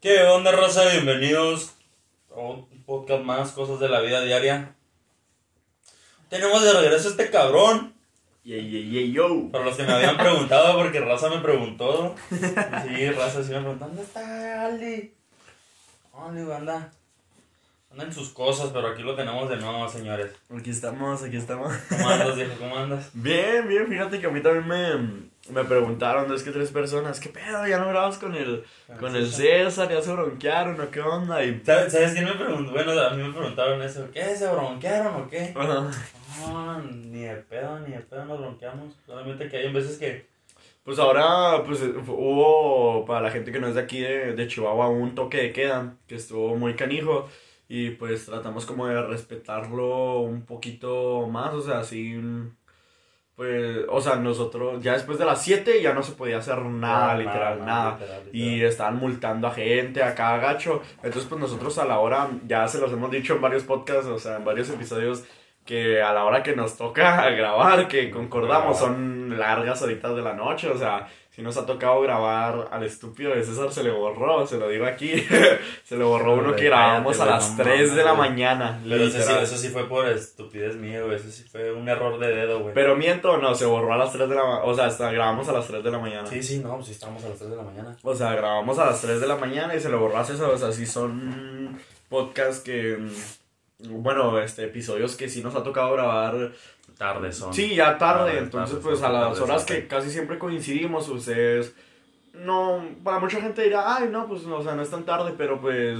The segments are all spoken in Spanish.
¿Qué onda, raza? Bienvenidos a un podcast más, cosas de la vida diaria. Tenemos de regreso a este cabrón. Yeah, yeah, yeah, yo. Para los que me habían preguntado, porque Raza me preguntó. Sí, Raza sí me preguntó, ¿dónde está Ali? Ali, anda. Anda en sus cosas, pero aquí lo tenemos de nuevo, señores. Aquí estamos, aquí estamos. ¿Cómo andas, viejo? ¿Cómo andas? Bien, bien, fíjate que a mí también me, me preguntaron, es que tres personas, ¿qué pedo? ¿Ya no grabas con el, con el César? ¿Ya se bronquearon o qué onda? Y... ¿Sabes, ¿Sabes quién me preguntó? Bueno, a mí me preguntaron eso. ¿Qué? ¿Se bronquearon o qué? Ajá. No, ni de pedo, ni de pedo nos bronqueamos. Solamente que hay veces que. Pues ahora, pues hubo, para la gente que no es de aquí, de, de Chihuahua, un toque de queda, que estuvo muy canijo. Y pues tratamos como de respetarlo un poquito más, o sea, así, pues, o sea, nosotros, ya después de las 7 ya no se podía hacer nada, No, literal, nada, nada. literal, literal. Y estaban multando a gente, a cada gacho. Entonces, pues nosotros a la hora, ya se los hemos dicho en varios podcasts, o sea, en varios episodios, que a la hora que nos toca grabar, que concordamos, son largas horitas de la noche, o sea, si nos ha tocado grabar al estúpido de César se le borró, se lo digo aquí, se le borró uno que grabamos cállate, a las no 3 de la mañana. Pero eso sí, eso sí fue por estupidez mía, güey. Eso sí fue un error de dedo, güey. Pero miento no, se borró a las 3 de la mañana, o sea, hasta grabamos a las 3 de la mañana. Sí, sí, no, sí estábamos a las 3 de la mañana. O sea, grabamos a las 3 de la mañana y se lo borras eso. O sea, sí son podcasts que. mm, Bueno, este, episodios que sí nos ha tocado grabar. Tarde son. Sí, ya tarde. Tarde, entonces, tarde, pues a las horas tarde. que casi siempre coincidimos, ustedes. No, para mucha gente dirá, ay, no, pues, o sea, no es tan tarde, pero pues.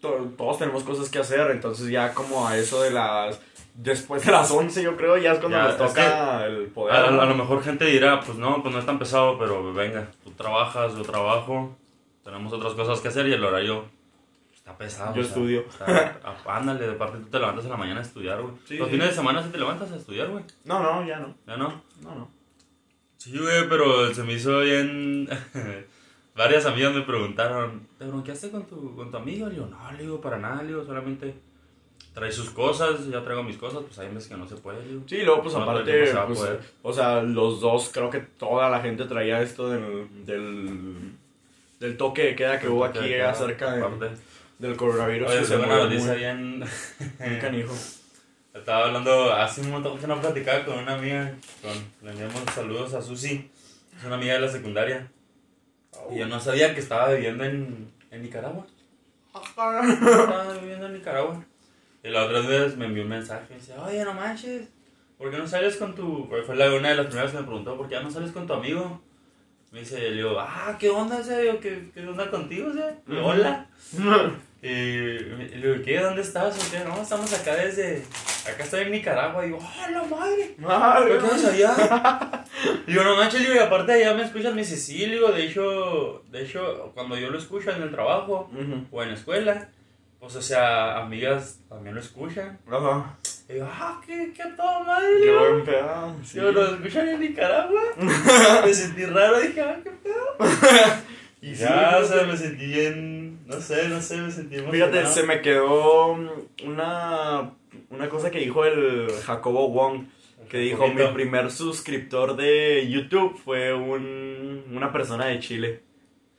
to- todos tenemos cosas que hacer. Entonces, ya como a eso de las. Después de las 11, yo creo, ya es cuando Ya, nos toca el poder. A, ¿no? a lo mejor gente dirá, pues no, pues no es tan pesado, pero venga, tú trabajas, yo trabajo, tenemos otras cosas que hacer y el horario está pesado. Yo o sea, estudio. está- ándale, de parte tú te levantas en la mañana a estudiar, güey. Sí, Los sí. fines de semana sí te levantas a estudiar, güey. No, no, ya no. ¿Ya no? No, no. Sí, güey, pero se me hizo bien. Varias amigas me preguntaron, ¿te bronqueaste con tu, con tu amigo? Le digo, no, le digo, para nada, le digo, solamente trae sus cosas, ya traigo mis cosas, pues hay veces que no se puede, digo. Sí, luego pues No, aparte, se pues, poder. o sea, los dos, creo que toda la gente traía esto del, del, del toque de queda que hubo aquí de queda, acerca de- aparte. Del coronavirus. Oye, se noticia muy, bien. muy canijo. Estaba hablando hace un montón que no platicaba con una amiga, con, le enviamos saludos a Susi, es una amiga de la secundaria. Y yo no sabía que estaba viviendo en, en Nicaragua. Estaba viviendo en Nicaragua. Y la otra vez me envió un mensaje y dice, oye, no manches, ¿por qué no sales con tu...? porque Fue la, una de las primeras que me preguntó, ¿por qué ya no sales con tu amigo? Me dice, le digo, ah, ¿qué onda, ese? ¿Qué, ¿Qué onda contigo, ese? Hola. Y, le digo, ¿qué? ¿Dónde estás? ¿O qué? No, estamos acá desde... Acá estoy en Nicaragua. Y digo, ¡ah, la madre! Madre, ¿Por qué vas allá? Y digo, no manches, y aparte allá me escuchan, me dice, sí, digo, de hecho, de hecho, cuando yo lo escucho en el trabajo Ujú. o en la escuela, pues, o sea, amigas también lo escuchan. Ajá. Y digo, ah, qué, qué a toda madre, Qué buen pedo. sí. Digo, ¿lo escuchan en Nicaragua? me sentí raro, dije, ah, qué pedo. Y Y sí, ya, o sea, me sentí bien, no sé, no sé, me sentí emocionado. Fíjate, se me quedó una, una cosa que dijo el Jacobo Wong. Que dijo, mi primer suscriptor de YouTube fue un, una persona de Chile.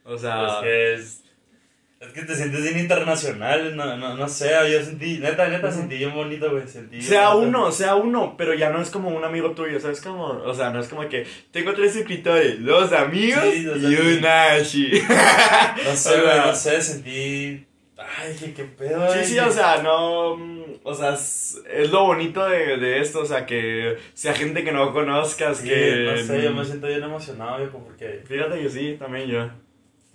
O sea, Es que es. Es que te sientes bien internacional, no, no, no sé, yo sentí, neta, neta, sentí bien bonito, güey, sentí... sea neta. uno, sea uno, pero ya no es como un amigo tuyo, ¿sabes? Como, o sea, no es como que tengo tres suscriptores, dos amigos Sí, y un Ashi. No sé, güey, no sé, sentí... Ay, dije, qué pedo, Sí, sí, o sea, no. mm, O sea, es, es lo bonito de, de esto, o sea, que sea gente que no conozcas, Sí, que. no sé, yo me siento bien emocionado, viejo, porque... Fíjate que sí, también yo.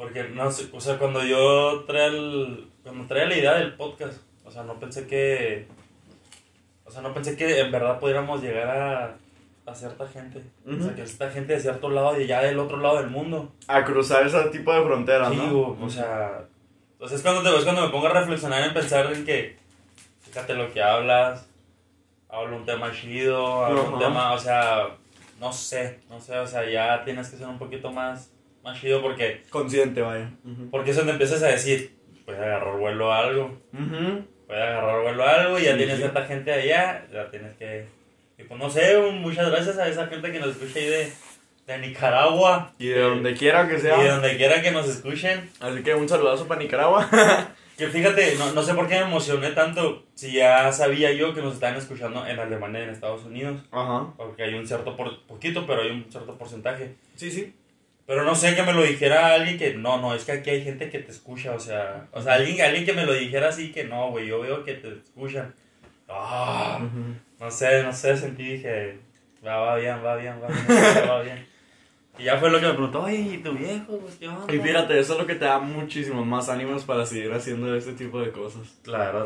Porque, no sé, o sea, cuando yo traía el... Cuando traía la idea del podcast, o sea, no pensé que... O sea, no pensé que en verdad pudiéramos llegar a... A cierta gente. O sea, que esta gente de cierto lado y ya del otro lado del mundo. A cruzar ese tipo de fronteras, Sí, ¿no? o, o sea, entonces es cuando, te, es cuando me pongo a reflexionar en pensar en que, fíjate lo que hablas, hablo un tema chido, hablo un tema, o sea, no sé, no sé, o sea, ya tienes que ser un poquito más, más chido porque, Consciente, vaya. Porque es donde empiezas a decir, puede agarrar vuelo a algo, Ujú. puede agarrar vuelo a algo y ya Sí, tienes sí. cierta gente allá, ya tienes que, y pues no sé, muchas gracias a esa gente que nos escucha ahí de, de Nicaragua. Y de donde quiera que Y de sea. donde quiera que nos escuchen. Así que un saludazo para Nicaragua. Que fíjate, no, no sé por qué me emocioné tanto si ya sabía yo que nos estaban escuchando en Alemania y en Estados Unidos. Ajá. Porque hay un cierto, por, poquito, pero hay un cierto porcentaje. Sí, sí. Pero no sé que me lo dijera alguien que no, no, es que aquí hay gente que te escucha, o sea, o sea, alguien, alguien que me lo dijera así que no, güey, yo veo que te escuchan. Ah, no sé, no sé, sentí, dije, va, va bien, va bien, va bien, va bien. Y ya fue lo que me preguntó, oye, ¿y tu viejo? Pues, ¿qué onda? Y fíjate, eso es lo que te da muchísimos más ánimos para seguir haciendo este tipo de cosas.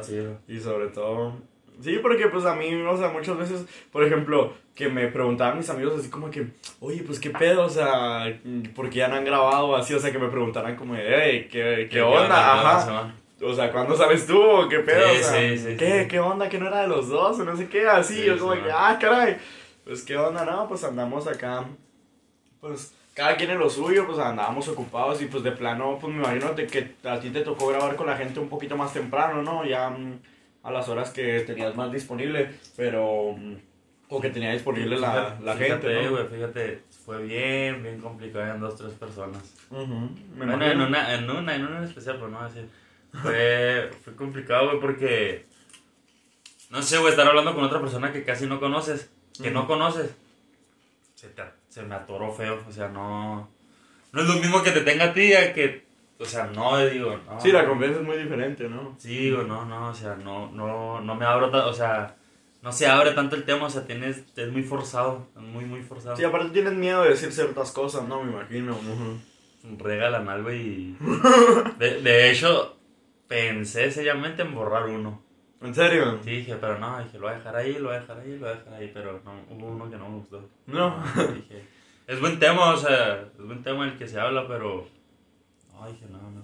Sí. güey. Y sobre todo... Sí, porque pues a mí, o sea, muchas veces, por ejemplo, que me preguntaban mis amigos así como que, oye, pues qué pedo, o sea, porque ya no han grabado así, o sea, que me preguntaran como, hey, ¿qué, qué, onda? Ajá. Ajá. O sea, ¿cuándo sabes tú? ¿O ¿Qué pedo? Sí, o sea, sí, sí, ¿qué. ¿Qué onda? ¿Que no era de los dos? O no sé qué, así. Sí, yo como que, ah, caray. Pues, ¿qué onda? No, pues andamos acá. Pues, cada quien en lo suyo, pues andábamos ocupados y pues de plano, pues me imagino de que a ti te tocó grabar con la gente un poquito más temprano, ¿no? Ya mm, a las horas que tenías más disponible, pero... mm, O que tenía disponible la, Fíjate, la fíjate, gente, ¿no? güey, fíjate, fue bien, bien complicado en dos, tres personas. Me Bueno, en una, en una, en una en especial, pero no voy a decir. Fue, fue complicado, güey, porque. No sé, güey, estar hablando con otra persona que casi no conoces. Que no conoces. Se, te- se me atoró feo, o sea, no. No es lo mismo que te tenga a ti, a que. O sea, no, digo. No, Sí, la confianza es muy diferente, ¿no? Sí, digo, no, no, o sea, no, no, no me abro, o sea, no se abre tanto el tema, o sea, tienes, es muy forzado, es muy, muy forzado. Sí, aparte tienes miedo de decir ciertas cosas, ¿no? Me imagino. Regalan algo y... De, de hecho, pensé seriamente en borrar uno. ¿En serio? Sí, dije, pero no, dije, lo voy a dejar ahí, lo voy a dejar ahí, lo voy a dejar ahí, pero no, hubo uno que no me gustó. No. Dije, es buen tema, o sea, es buen tema el que se habla, pero... No, dije, no, no.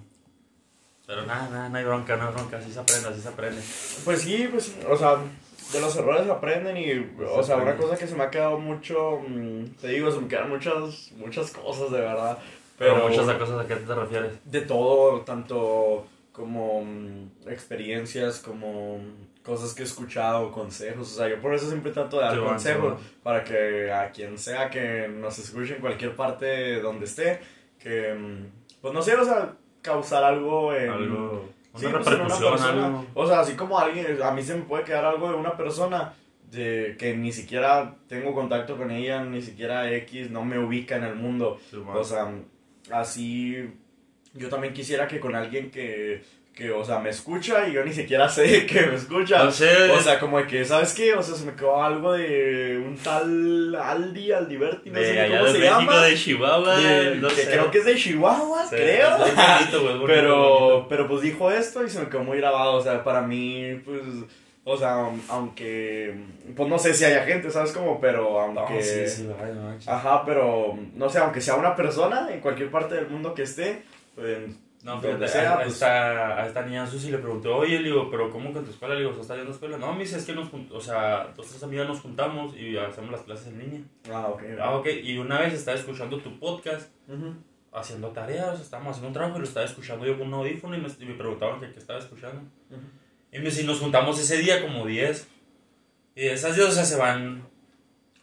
Pero nada, nada, no hay bronca, no hay bronca, así se aprende, así se aprende. Pues sí, pues, o sea, de los errores aprenden y, o sea, una cosa que se me ha quedado mucho, mm, te digo, se me quedan muchas, muchas cosas de verdad. Pero, Pero muchas cosas a qué te refieres. de todo, tanto como mm, experiencias, como mm, cosas que he escuchado, consejos, o sea, yo por eso siempre trato de dar Sí, consejos sí, para que a quien sea que nos escuche en cualquier parte donde esté, que, pues no sé, o sea, causar algo en... Algo... Sí, Una pues, en una repercusión, algo... O sea, así como alguien, a mí se me puede quedar algo de una persona de que ni siquiera tengo contacto con ella, ni siquiera X, no me ubica en el mundo. Sí. O sea, así yo también quisiera que con alguien que, que, o sea, me escucha y yo ni siquiera sé que me escucha. No sé, O sea, como de que, ¿sabes qué? O sea, se me quedó algo de un tal Aldi, Aldiberti, no de sé cómo de se México, llama. de Chihuahua, De- no que sé. creo que es de Chihuahua, Sí, creo. Bonito, bonito, Pero, bonito. pero pues dijo esto y se me quedó muy grabado, o sea, para mí, pues, o sea, aunque, pues no sé si haya gente, ¿sabes cómo? Pero No, aunque, sí, ajá, pero, no sé, aunque sea una persona en cualquier parte del mundo que esté, pues, No, fíjate, sea, a, pues, esta, a esta niña Susi le preguntó, oye, le digo, pero ¿cómo que en tu escuela? Le digo, ¿estás yendo a escuela? No, me dice, es que nos, o sea, dos, tres amigas nos juntamos y hacemos las clases en línea. ah, ok, Ah, ok, y una vez estaba escuchando tu podcast, Ujú. haciendo tareas, estábamos haciendo un trabajo y lo estaba escuchando yo con un audífono y me, y me preguntaban qué estaba escuchando. Ujú. Y me dice, nos juntamos ese día como 10. Y esas 10, o sea, se van,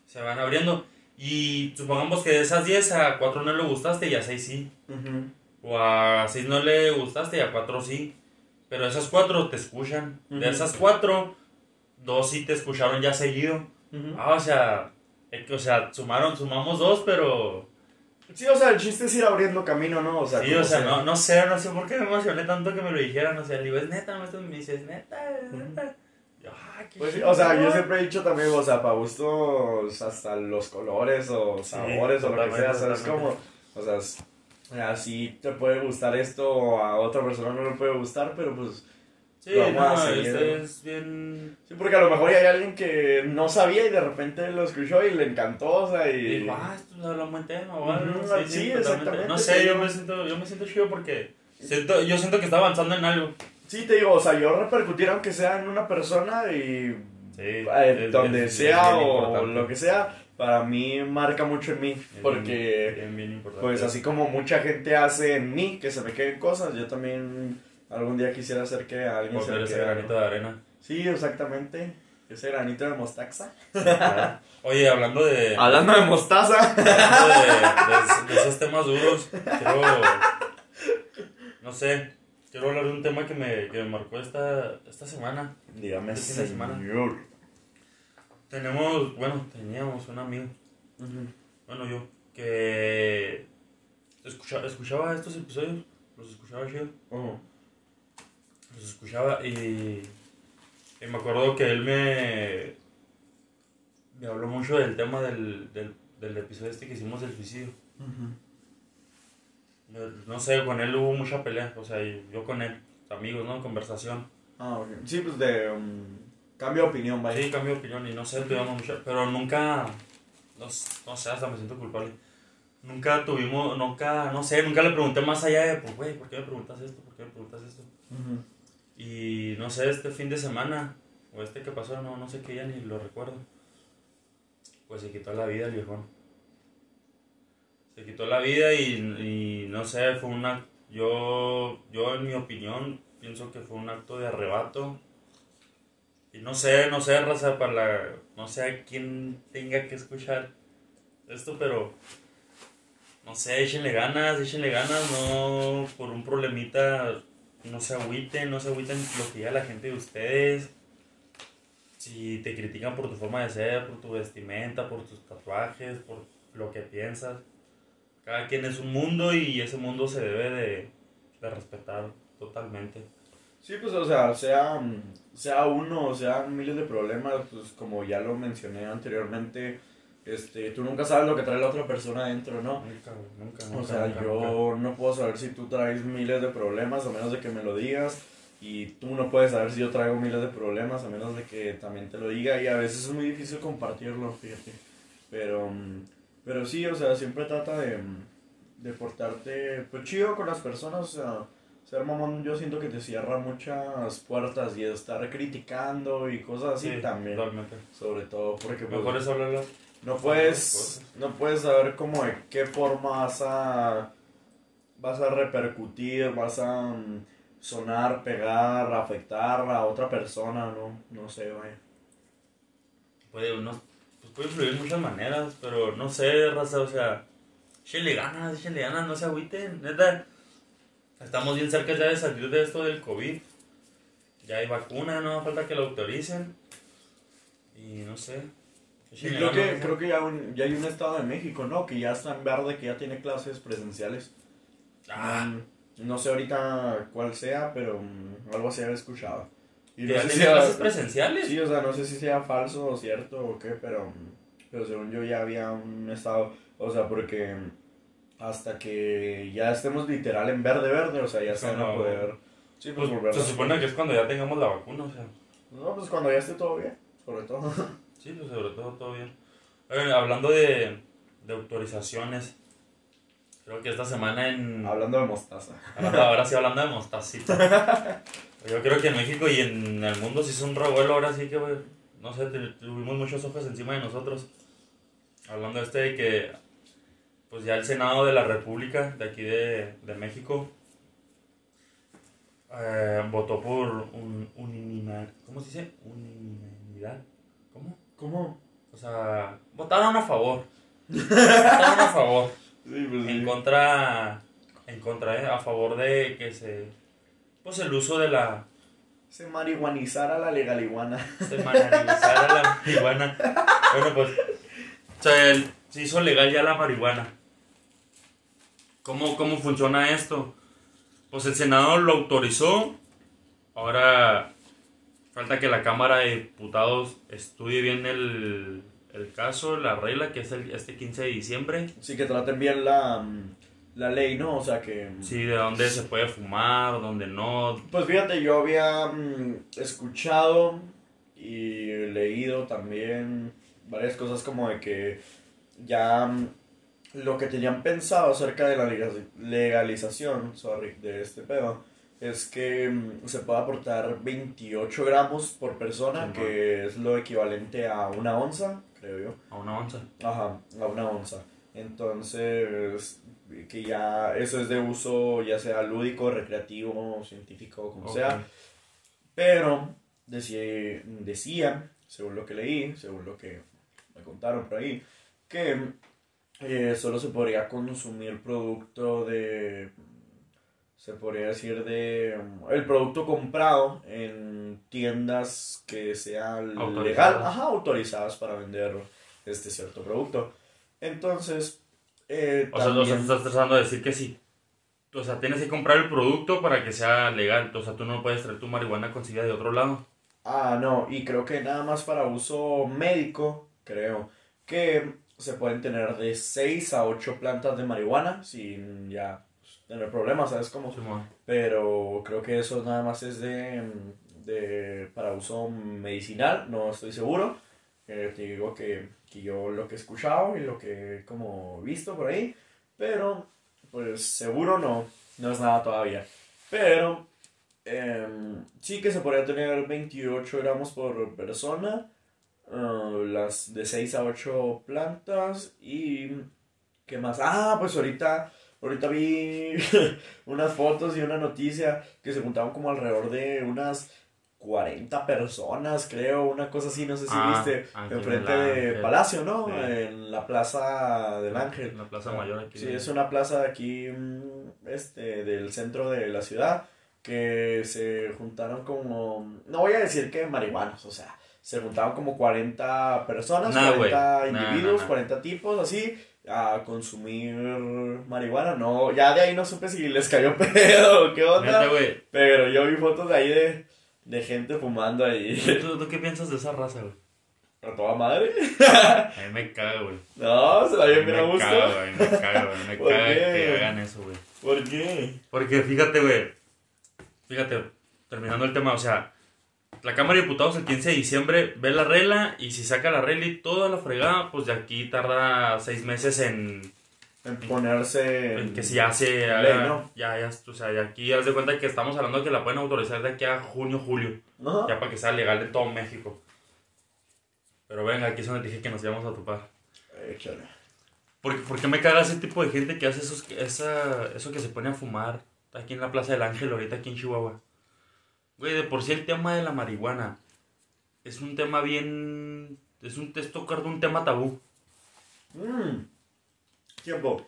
se van abriendo. Y supongamos que de esas 10 a 4 no le gustaste y a 6 sí. Ujú. O a 6 no le gustaste y a 4 sí. Pero esas 4 te escuchan. De Ujú. esas 4, 2 sí te escucharon ya seguido. Ujú. Ah, o sea, es que, o sea, sumaron, sumamos 2, pero... Sí, o sea, el chiste es ir abriendo camino, ¿no? O sea, Sí, como o sea, no, no sé, no sé por qué me emocioné tanto que me lo dijeran. O sea, le digo, es neta, maestro, me dice, es neta, es neta. Yo, ah, qué Pues sí, o sea, yo siempre he dicho también, o sea, para gustos hasta los colores o Sí, sabores o lo que sea, ¿sabes totalmente. cómo? O sea, es- así te puede gustar esto o a otra persona no le puede gustar, pero pues... Sí, Vamos no, este es bien... Sí, porque a lo mejor ya hay alguien que no sabía y de repente lo escuchó y le encantó, o sea, y... Dijo, ah, esto es un buen tema o algo. Ujú, sí, sí, sí, exactamente, No sé, yo me siento, yo me siento chido porque siento, yo siento que está avanzando en algo. Sí, te digo, o sea, yo repercutir aunque sea en una persona y Sí, eh, donde sea o importante. lo que sea, para mí marca mucho en mí, bien- porque... bien, bien importante. Pues así como mucha gente hace en mí que se me queden cosas, yo también algún día quisiera hacer que a alguien se me ese quede granito de arena. Sí, exactamente. Ese granito de mostaza. Oye, hablando de. Hablando de mostaza. Hablando de, de- de esos temas duros, quiero. No sé, quiero hablar de un tema que me, que me marcó esta, esta semana. Dígame, fin de semana. señor. Tenemos, bueno, teníamos un amigo, bueno, yo, que escucha- escuchaba estos episodios, los escuchaba chido, Ujú. los escuchaba y, y me acuerdo que él me, me habló mucho del tema del, del, del episodio este que hicimos del suicidio. No sé, con él hubo mucha pelea, o sea, yo con él, amigos, ¿no? Conversación. Ah, ok. Sí, pues de um, cambio de opinión, vaya. Sí, cambio de opinión y no sé, tuvimos mucha, pero nunca, no, no sé, hasta me siento culpable. Nunca tuvimos, nunca, no sé, nunca le pregunté más allá de, pues, güey, ¿por qué me preguntas esto? ¿Por qué me preguntas esto? Ujú. Y no sé, este fin de semana, o este que pasó, no, no sé qué, ya ni lo recuerdo. Pues se quitó la vida el viejón. Se quitó la vida y, y no sé, fue una. Yo, yo, en mi opinión, pienso que fue un acto de arrebato. Y no sé, no sé, raza, para la. No sé a quién tenga que escuchar esto, pero. No sé, échenle ganas, échenle ganas, no por un problemita no se agüiten, no se agüiten lo que diga la gente de ustedes. Si te critican por tu forma de ser, por tu vestimenta, por tus tatuajes, por lo que piensas. Cada quien es un mundo y ese mundo se debe de, de respetar totalmente. Sí, pues, o sea, sea, sea uno o sean miles de problemas, pues como ya lo mencioné anteriormente, este, tú nunca sabes lo que trae la otra persona adentro, ¿no? Nunca, nunca, O nunca, sea, nunca, yo no puedo saber si tú traes miles de problemas a menos de que me lo digas. Y tú no puedes saber si yo traigo miles de problemas a menos de que también te lo diga. Y a veces es muy difícil compartirlo, fíjate. Pero, pero sí, o sea, siempre trata de, de portarte pues chido con las personas. O sea, ser mamón yo siento que te cierra muchas puertas y estar criticando y cosas así Sí, también. Totalmente. Sobre todo porque pues, Mejor es hablarlo. no puedes, no puedes saber cómo de qué forma vas a, vas a repercutir, vas a mm, sonar, pegar, afectar a otra persona, ¿no? No sé, vaya. Puede, uno, pues puede influir de muchas maneras, pero no sé, raza, o sea, échenle ganas, échenle ganas, no se agüiten, neta. Estamos bien cerca ya de salir de esto del COVID. Ya hay vacuna, no falta que lo autoricen. Y no sé. Échenle creo que, creo que ya, un- ya hay un estado de México, ¿no? Que ya está en verde, que ya tiene clases presenciales. Ah, Mm, no sé ahorita cuál sea, pero mm, algo así había escuchado. Y no sé si- clases presenciales. Sí, o sea, no sé si sea falso o cierto o qué, pero, pero según yo ya había un estado, o sea, porque hasta que ya estemos literal en verde, verde, o sea, ya se van a poder, sí, pues Pues, volver se supone que es cuando ya tengamos la vacuna, o sea. No, pues cuando ya esté todo bien, sobre todo. Sí, pues sobre todo todo bien. Eh, hablando de, de autorizaciones, creo que esta semana en... Hablando de mostaza. Hablando- ahora sí hablando de mostacita. Yo creo que en México y en el mundo sí es un revuelo, ahora sí que, no sé, tu- tuvimos muchos ojos encima de nosotros. Hablando este de que, pues ya el Senado de la República, de aquí de, de México, eh, votó por un, unanimidad, ¿cómo se dice? Unanimidad, ¿cómo? ¿Cómo? O sea, votaron a favor. votaron a favor. Sí, pues En contra, en contra, ¿eh? a favor de que se, pues el uso de la, Se marihuanizara la legaliguana. se manualizara la marihuana. Bueno, pues, o sea, el- se hizo legal ya la marihuana. ¿Cómo, ¿Cómo funciona esto? Pues el Senado lo autorizó. Ahora falta que la Cámara de Diputados estudie bien el, el caso, la regla, que es el, este 15 de diciembre. Sí, que traten bien la, la ley, ¿no? O sea que... Sí, de dónde se puede fumar, dónde no. Pues fíjate, yo había mm, escuchado y leído también varias cosas como de que ya mm, lo que tenían pensado acerca de la legaliz- legalización sorry, de este pedo es que mm, se puede aportar 28 gramos por persona, Sí, que es lo equivalente a una onza, creo yo. A una onza. Ajá, a una onza. Entonces, que ya eso es de uso ya sea lúdico, recreativo, científico, como Ok. sea. Pero decía, decía según lo que leí, según lo que me contaron por ahí, que eh, solo se podría consumir producto de, se podría decir de, el producto comprado en tiendas que sean legal, ajá, autorizadas para vender este cierto producto. Entonces, eh, O sea, o sea, también- tú estás tratando de decir que sí. O sea, tienes que comprar el producto para que sea legal. O sea, tú no puedes traer tu marihuana conseguida de otro lado. Ah, no, y creo que nada más para uso médico, creo que se pueden tener de 6 a 8 plantas de marihuana sin ya pues, tener problemas, ¿sabes cómo? Simón. Pero creo que eso nada más es de, de para uso medicinal, no estoy seguro. Eh, te digo que, que yo lo que he escuchado y lo que he como visto por ahí, pero pues seguro no, no es nada todavía. Pero em, sí que se podría tener 28 gramos por persona, ah, las de 6 a 8 plantas y... ¿Qué más? Ah, pues ahorita, ahorita vi unas fotos y una noticia que se juntaban como alrededor de unas 40 personas, creo, una cosa así, no sé si Ah, viste, enfrente de Ángel. Palacio, ¿no? Sí. En la Plaza del Ángel. En la Plaza Mayor aquí. Sí, es una plaza de aquí, mm, este, del centro de la ciudad, que se juntaron como, no voy a decir que marihuanos, o sea, se juntaron como 40 personas, Nah, güey. 40 Nah, individuos, nah, nah. 40 tipos, así, a consumir marihuana. No, ya de ahí no supe si les cayó pedo o qué onda, pero yo vi fotos de ahí de, de gente fumando ahí. ¿Tú, tú qué piensas de esa raza, güey? A toda madre. A mí me caga, güey. No, se la mí bien a me gusto. caga, güey. Me caga, güey. Me ¿Por caga que hagan eso, güey. ¿Por qué? Porque fíjate, güey. Fíjate, terminando el tema, o sea, la Cámara de Diputados el 15 de diciembre ve la regla y si saca la regla y toda la fregada, pues de aquí tarda seis meses en, En ponerse. en que si ya se ley, haga. ¿no? Ya, ya, o sea, de aquí haz de cuenta que estamos hablando que la pueden autorizar de aquí a junio, julio. Ajá. Ya para que sea legal en todo México. Pero venga, aquí es donde dije que nos íbamos a topar. Échale. ¿Por, por qué me caga ese tipo de gente que hace esos, esa, eso que se pone a fumar aquí en la Plaza del Ángel, ahorita aquí en Chihuahua? Güey, de por sí el tema de la marihuana es un tema bien... Es, un, es tocar de un tema tabú. Mm. Tiempo.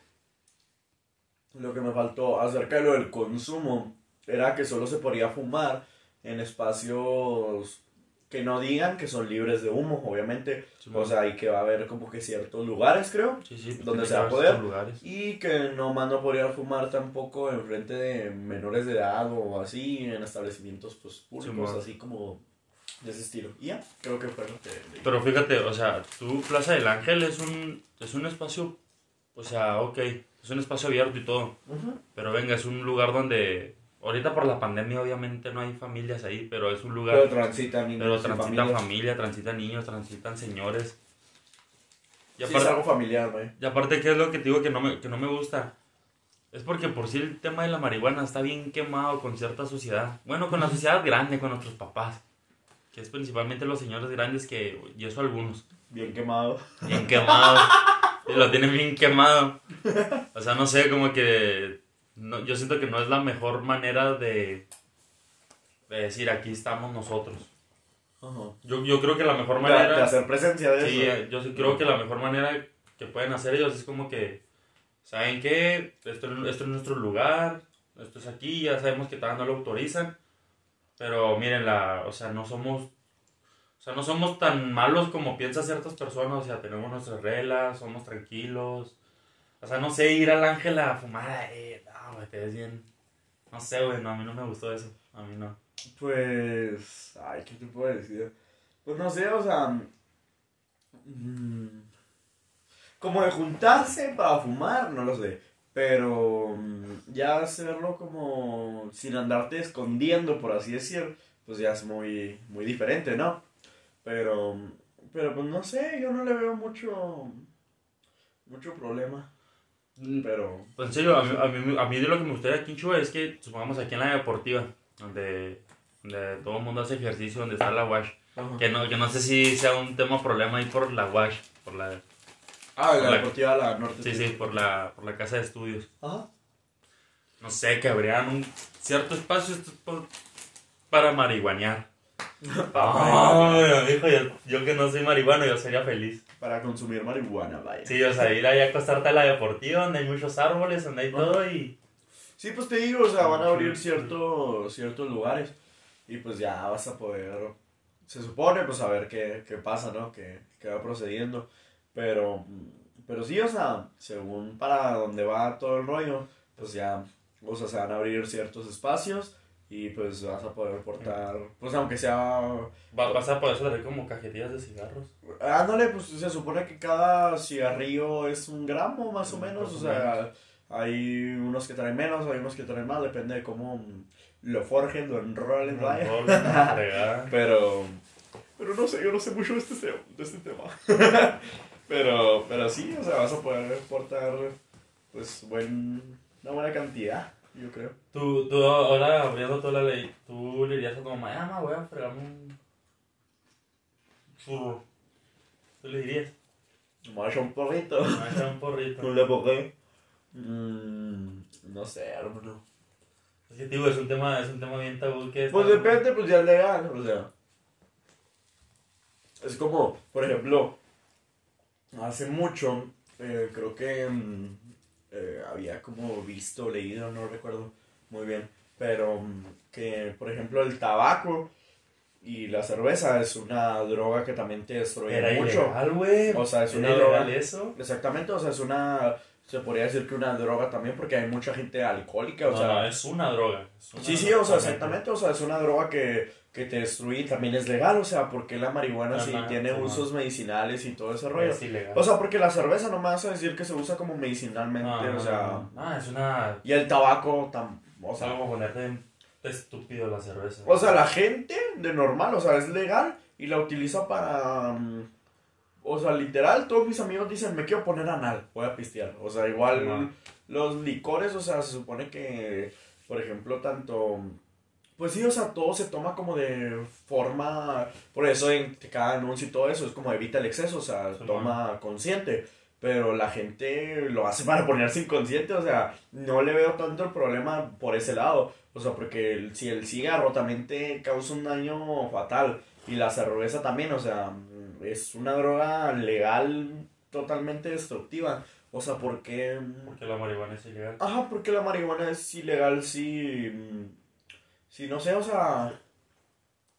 Lo que me faltó acerca de lo del consumo era que solo se podía fumar en espacios que no digan que son libres de humo, obviamente. O sea, y que va a haber como que ciertos lugares, creo. sí, sí, donde tiene se va a poder. Y que no más no podría fumar tampoco en frente de menores de edad o así, en establecimientos pues, públicos, así como de ese estilo. Y ya, creo que fue lo que. Pero fíjate, o sea, tu Plaza del Ángel es un, es un espacio, o sea, ok, es un espacio abierto y todo. Pero venga, es un lugar donde, ahorita por la pandemia obviamente no hay familias ahí, pero es un lugar... Pero transitan niños Pero transitan familias. familia, transitan niños, transitan señores. Y Sí, es aparte, algo familiar, güey. y aparte, ¿qué es lo que te digo que no, me, que no me gusta? Es porque por sí el tema de la marihuana está bien quemado con cierta sociedad. Bueno, con la sociedad grande, con nuestros papás. Que es principalmente los señores grandes que, y eso algunos, Bien quemado. bien quemados. y lo tienen bien quemado. O sea, no sé, como que... No, yo siento que no es la mejor manera de, de decir aquí estamos nosotros. Yo, yo creo que la mejor manera... de hacer presencia de Sí, eso. eh, yo creo que la mejor manera que pueden hacer ellos es como que, ¿saben qué? Esto, esto es nuestro lugar, esto es aquí, ya sabemos que todavía no lo autorizan, pero miren, la, o sea, no somos, o sea, no somos tan malos como piensan ciertas personas, o sea, tenemos nuestras reglas, somos tranquilos, o sea, no sé, ir al ángel a fumar ahí, no, güey, te ves bien, no sé, güey, no, a mí no me gustó eso, a mí no. Pues. Ay, ¿qué te puedo decir? Pues no sé, o sea. mm, como de juntarse para fumar, no lo sé. Pero mm, ya hacerlo como sin andarte escondiendo, por así decir, pues ya es muy, muy diferente, ¿no? Pero, pero pues no sé, yo no le veo mucho, mucho problema. Pero, Pues en serio, a mí, a, mí, a mí de lo que me gustaría aquí en Chihuahua es que, supongamos aquí en la deportiva, donde, donde todo el mundo hace ejercicio, donde está la wash, que no, que no sé si sea un tema problema ahí por la wash, por la, ah, la la- deportiva la norte. sí, sí, por la, por la casa de estudios. Ajá. No sé, que habrían un cierto espacio esto es por- para marihuanear. Ay, hijo, yo, yo que no soy marihuana, yo sería feliz. Para consumir marihuana, vaya. Sí, o sea, ir ahí a acostarte a la deportiva, donde hay muchos árboles, donde hay todo y... Sí, pues te digo, o sea, van a abrir ciertos, ciertos lugares y pues ya vas a poder, se supone, pues a ver qué, qué pasa, ¿no? Qué, qué va procediendo. Pero, pero sí, o sea, según para dónde va todo el rollo, pues ya, o sea, se van a abrir ciertos espacios y pues vas a poder portar, pues aunque sea... Va, vas a poder traer como cajetillas de cigarros. Ándale, pues se supone que cada cigarrillo es un gramo más o Mm, menos, o sea, hay unos que traen menos, hay unos que traen más, depende de cómo lo forjen, lo enrolen, No, vaya. Pero, pero no sé, yo no sé mucho de este, te- de este tema. pero, pero sí, o sea, vas a poder portar, pues, buen, una buena cantidad, yo creo. Tú, tú ahora abriendo toda la ley, tú le dirías a tu mamá, ah, mamá, voy a fregarme un churro. Tú le dirías, Me voy a echar un porrito. me voy a echar un porrito. le porré. Mm, no sé, hermano. Es que, tío, es un tema, es un tema bien tabú que Pues está- depende, pues ya es legal, o sea. Es como, por ejemplo, hace mucho, eh, creo que mm, eh, había como visto, leído, no recuerdo muy bien, pero mm, que, por ejemplo, el tabaco y la cerveza es una droga que también te destruye Era mucho. ilegal. O sea, es Era una droga. eso. Exactamente, o sea, es una, se podría decir que una droga también porque hay mucha gente alcohólica, o no, sea, no, es una droga. es una Sí, sí, o sea, exactamente, o sea, es una droga que, que te destruye también es legal, o sea, porque la marihuana sí Ajá, tiene sí, usos medicinales y todo ese rollo. Es ilegal. O sea, porque la cerveza no me vas a decir que se usa como medicinalmente, no, o sea, no, no, es una... y el tabaco, tam, o sea, como ponerte estúpido la cerveza. o sea, la gente de normal, o sea, es legal y la utiliza para, mm, o sea, literal, todos mis amigos dicen, me quiero poner anal, voy a pistear, o sea, igual los licores, o sea, se supone que, por ejemplo, tanto... Pues sí, o sea, todo se toma como de forma... Por eso en cada anuncio y todo eso es como evita el exceso, o sea, Sí, toma consciente. Pero la gente lo hace para ponerse inconsciente, o sea, no le veo tanto el problema por ese lado. O sea, porque el- si el cigarro también te causa un daño fatal y la cerveza también, o sea, es una droga legal totalmente destructiva. O sea, porque... Porque la marihuana es ilegal. Ajá, porque la marihuana es ilegal si... Si no sé, o sea...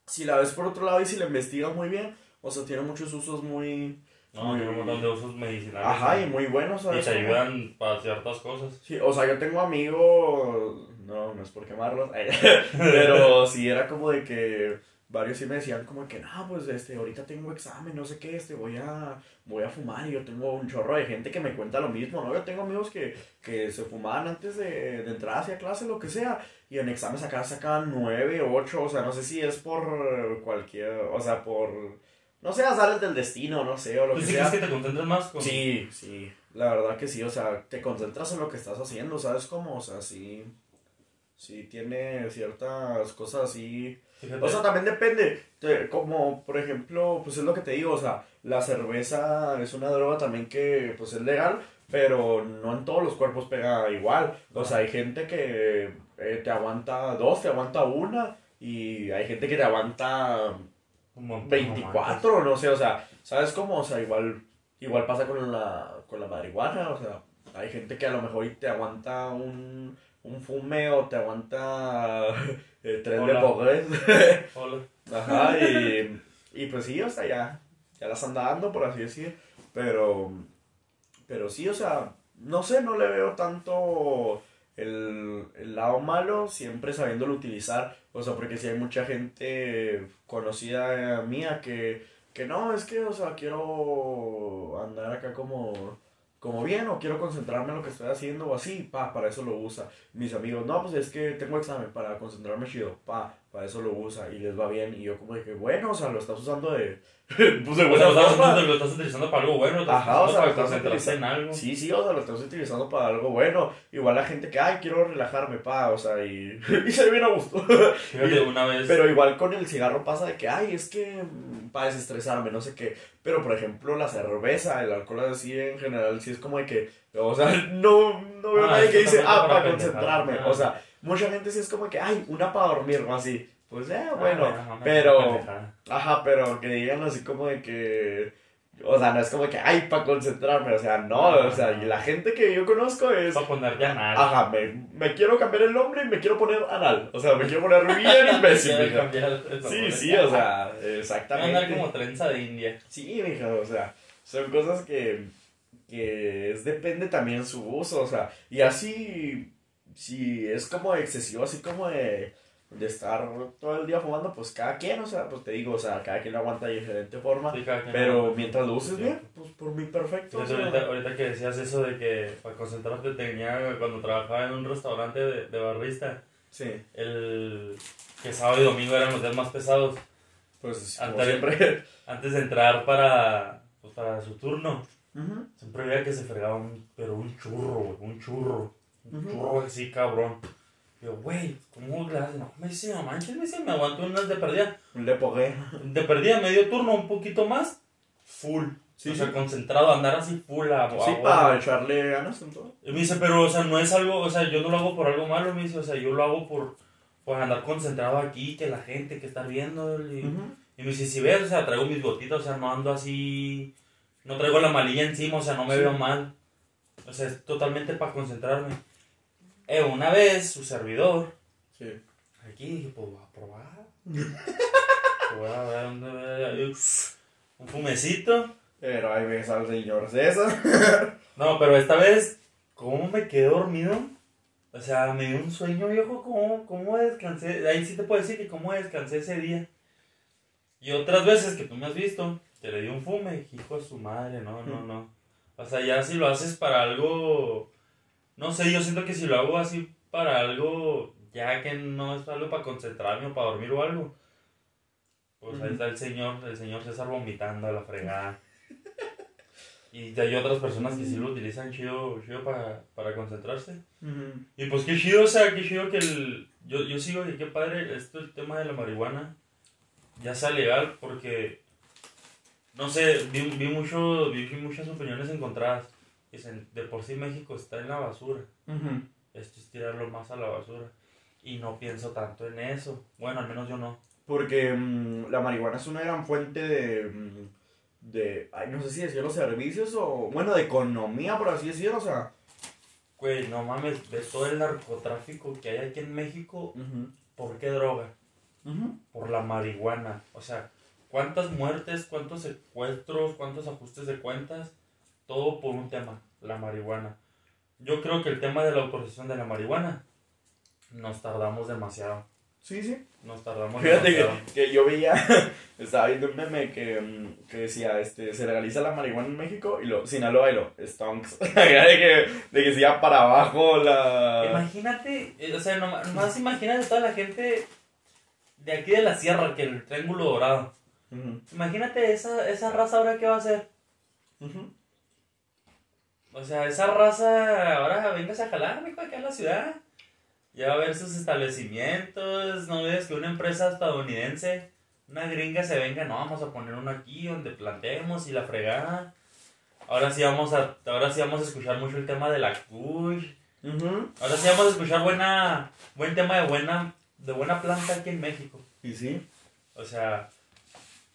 Si la ves por otro lado y si la investigas muy bien, o sea, tiene muchos usos muy... No, muy- tiene un montón de usos medicinales. Ajá, ¿no? y muy buenos, Y ¿sabes? te cómo? ayudan para ciertas cosas. Sí, o sea, yo tengo amigos, no, no es por quemarlos, pero sí era como de que varios sí me decían como que, no, pues este, ahorita tengo examen, no sé qué, este, voy a, voy a fumar y yo tengo un chorro de gente que me cuenta lo mismo, ¿no? Yo tengo amigos que, que se fumaban antes de, de entrar hacia clase, lo que sea, y en exámenes acá sacaban nueve, ocho, o sea, no sé si es por cualquier, o sea, por, no sé, azares del destino, no sé, o lo ¿Tú que sí sea. que te concentres más con...? Sí, sí, la verdad que sí, o sea, te concentras en lo que estás haciendo, ¿sabes cómo? O sea, sí, sí tiene ciertas cosas así. Fíjate. O sea, también depende, como por ejemplo, pues es lo que te digo, o sea, la cerveza es una droga también que pues es legal, pero no en todos los cuerpos pega igual. O sea, hay gente que eh, te aguanta dos, te aguanta una, y hay gente que te aguanta Un montón, 24, no sé, o sea, ¿sabes cómo? O sea, igual, igual pasa con la, con la marihuana, o sea, hay gente que a lo mejor te aguanta un, un fume o te aguanta eh, tres de Hola. pogres. Hola. Ajá, y, y pues sí, o sea, ya, ya las anda dando, por así decir, pero, pero sí, o sea, no sé, no le veo tanto el, el lado malo, siempre sabiéndolo utilizar, o sea, porque si hay mucha gente conocida mía que, que no, es que, o sea, quiero andar acá como, como bien o quiero concentrarme en lo que estoy haciendo o así, pa, para eso lo usa. Mis amigos, no, pues es que tengo examen para concentrarme chido, pa, para eso lo usa y les va bien. Y yo como dije, bueno, o sea, lo estás usando de... pues de O sea, lo estás, utilizando- lo estás utilizando para algo bueno, lo estás Ajá, o sea, utilizando lo para estás concentrarse en utilizando. algo. Sí, sí, o sea, lo estás utilizando para algo bueno. Igual la gente que, ay, quiero relajarme, pa, o sea, y, y se ve bien a gusto. Fíjate, una vez... Pero igual con el cigarro pasa de que, ay, es que mm, para desestresarme, no sé qué. Pero por ejemplo, la cerveza, el alcohol así en general, sí es como de que, o sea, no, no veo Ah, nadie que dice, ah, para concentrarme. O sea, mucha gente sí es como que, ay, una para dormir o así. Pues eh, Ah, bueno, no, pero, ajá, pero que digan así como de que, o sea, no es como que, ay, para concentrarme, o sea, no, No, o sea, no. y la gente que yo conozco es, Para ponerte a nada. ajá, me, me quiero cambiar el nombre y me quiero poner anal, o sea, me quiero poner bien imbécil, Quiero mija. cambiar el Sí, nombre. sí, o sea, a andar exactamente. como trenza de India. Sí, mija, o sea, son cosas que, que es, depende también su uso, o sea, y así, si es como excesivo, así como de, de estar todo el día fumando, pues cada quien, o sea, pues te digo, o sea, cada quien lo aguanta de diferente forma, Sí, cada quien pero mientras lo uses Sí. bien, pues por mí perfecto. o sea. ahorita, ahorita que decías eso de que para concentrarte tenía cuando trabajaba en un restaurante de, de barrista, Sí, el que sábado y domingo eran los días más pesados. pues Antes- siempre. Antes de entrar para, pues, para su turno, siempre veía que se fregaba un, pero un churro, un churro. Un churro así, cabrón. Yo, güey, ¿cómo haces? No, me dice, no manches, me dice, me aguanto unas de perdida. Le pogué. De perdida, medio turno, un poquito más, full. Sí, o sea, sí. concentrado, andar así full a, Sí, para echarle ganas en todo. Y me dice, pero, o sea, no es algo, o sea, yo no lo hago por algo malo, me dice, o sea, yo lo hago por, por andar concentrado aquí, que la gente que está viendo. Y, y me dice, si ves, o sea, traigo mis gotitas, o sea, no ando así, no traigo la malilla encima, o sea, no me Sí. veo mal. O sea, es totalmente para concentrarme. Eh, una vez, su servidor, Sí. aquí dije, pues voy a probar. voy a ver dónde ve- Un fumecito. Pero ahí ves al señor César. No, pero esta vez, ¿cómo me quedé dormido? O sea, me dio un sueño viejo, ¿cómo, cómo descansé? Ahí sí te puedo decir que cómo descansé ese día. Y otras veces que tú me has visto, que le di un fume, hijo de su madre, no, no, no. O sea, ya si lo haces para algo, no sé, yo siento que si lo hago así para algo, ya que no es algo para concentrarme o para dormir o algo, pues ahí Ujú. está el señor, el señor César vomitando a la fregada. Y hay otras personas que sí lo utilizan chido, chido para, para concentrarse. Y pues qué chido, o sea, qué chido que el... Yo, yo sigo que qué padre esto, el tema de la marihuana, ya sea legal, porque, no sé, vi, vi, mucho, vi muchas opiniones encontradas. Dicen, de por sí México está en la basura, esto es tirarlo más a la basura. Y no pienso tanto en eso. Bueno, al menos yo no. Porque mm, la marihuana es una gran fuente de, mm, de, ay, no sé si decir los servicios o, bueno, de economía, por así decirlo, o sea. Güey, no mames, ves todo el narcotráfico que hay aquí en México. ¿Por qué droga? Por la marihuana. O sea, ¿cuántas muertes, cuántos secuestros, cuántos ajustes de cuentas? Todo por un tema, la marihuana. Yo creo que el tema de la autorización de la marihuana, nos tardamos demasiado. Sí, sí. Nos tardamos Fíjate demasiado. que, que yo veía, estaba viendo un meme que, mm, que decía, este, se legaliza la marihuana en México y lo, Sinaloa y lo, stonks. de, que, de que se iba para abajo la... Imagínate, eh, o sea, nomás, imagínate toda la gente de aquí de la sierra, que el triángulo dorado. Ujú. Imagínate esa, esa raza ahora qué va a hacer. Ujú. O sea, esa raza, ahora vengas a jalar, mijo, acá en la ciudad. Ya va a ver sus establecimientos, no ves que una empresa estadounidense, una gringa se venga, no, vamos a poner uno aquí donde plantemos y la fregada. Ahora sí vamos a, ahora sí vamos a escuchar mucho el tema de la kush. Ujú. Ahora sí vamos a escuchar buena, buen tema de buena, de buena planta aquí en México. Y sí. O sea,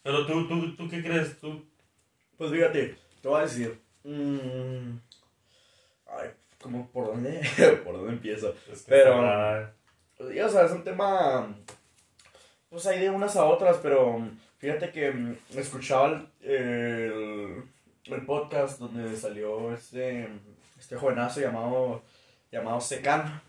pero tú, tú, tú qué crees, tú, Pues fíjate, te voy a decir. Mm, ay, como por dónde, por dónde empiezo. Es que Pero- ya, o sea, es un tema. Pues hay de unas a otras, pero fíjate que mm, escuchaba el, el, el podcast donde salió este, este jovenazo llamado, llamado Secan.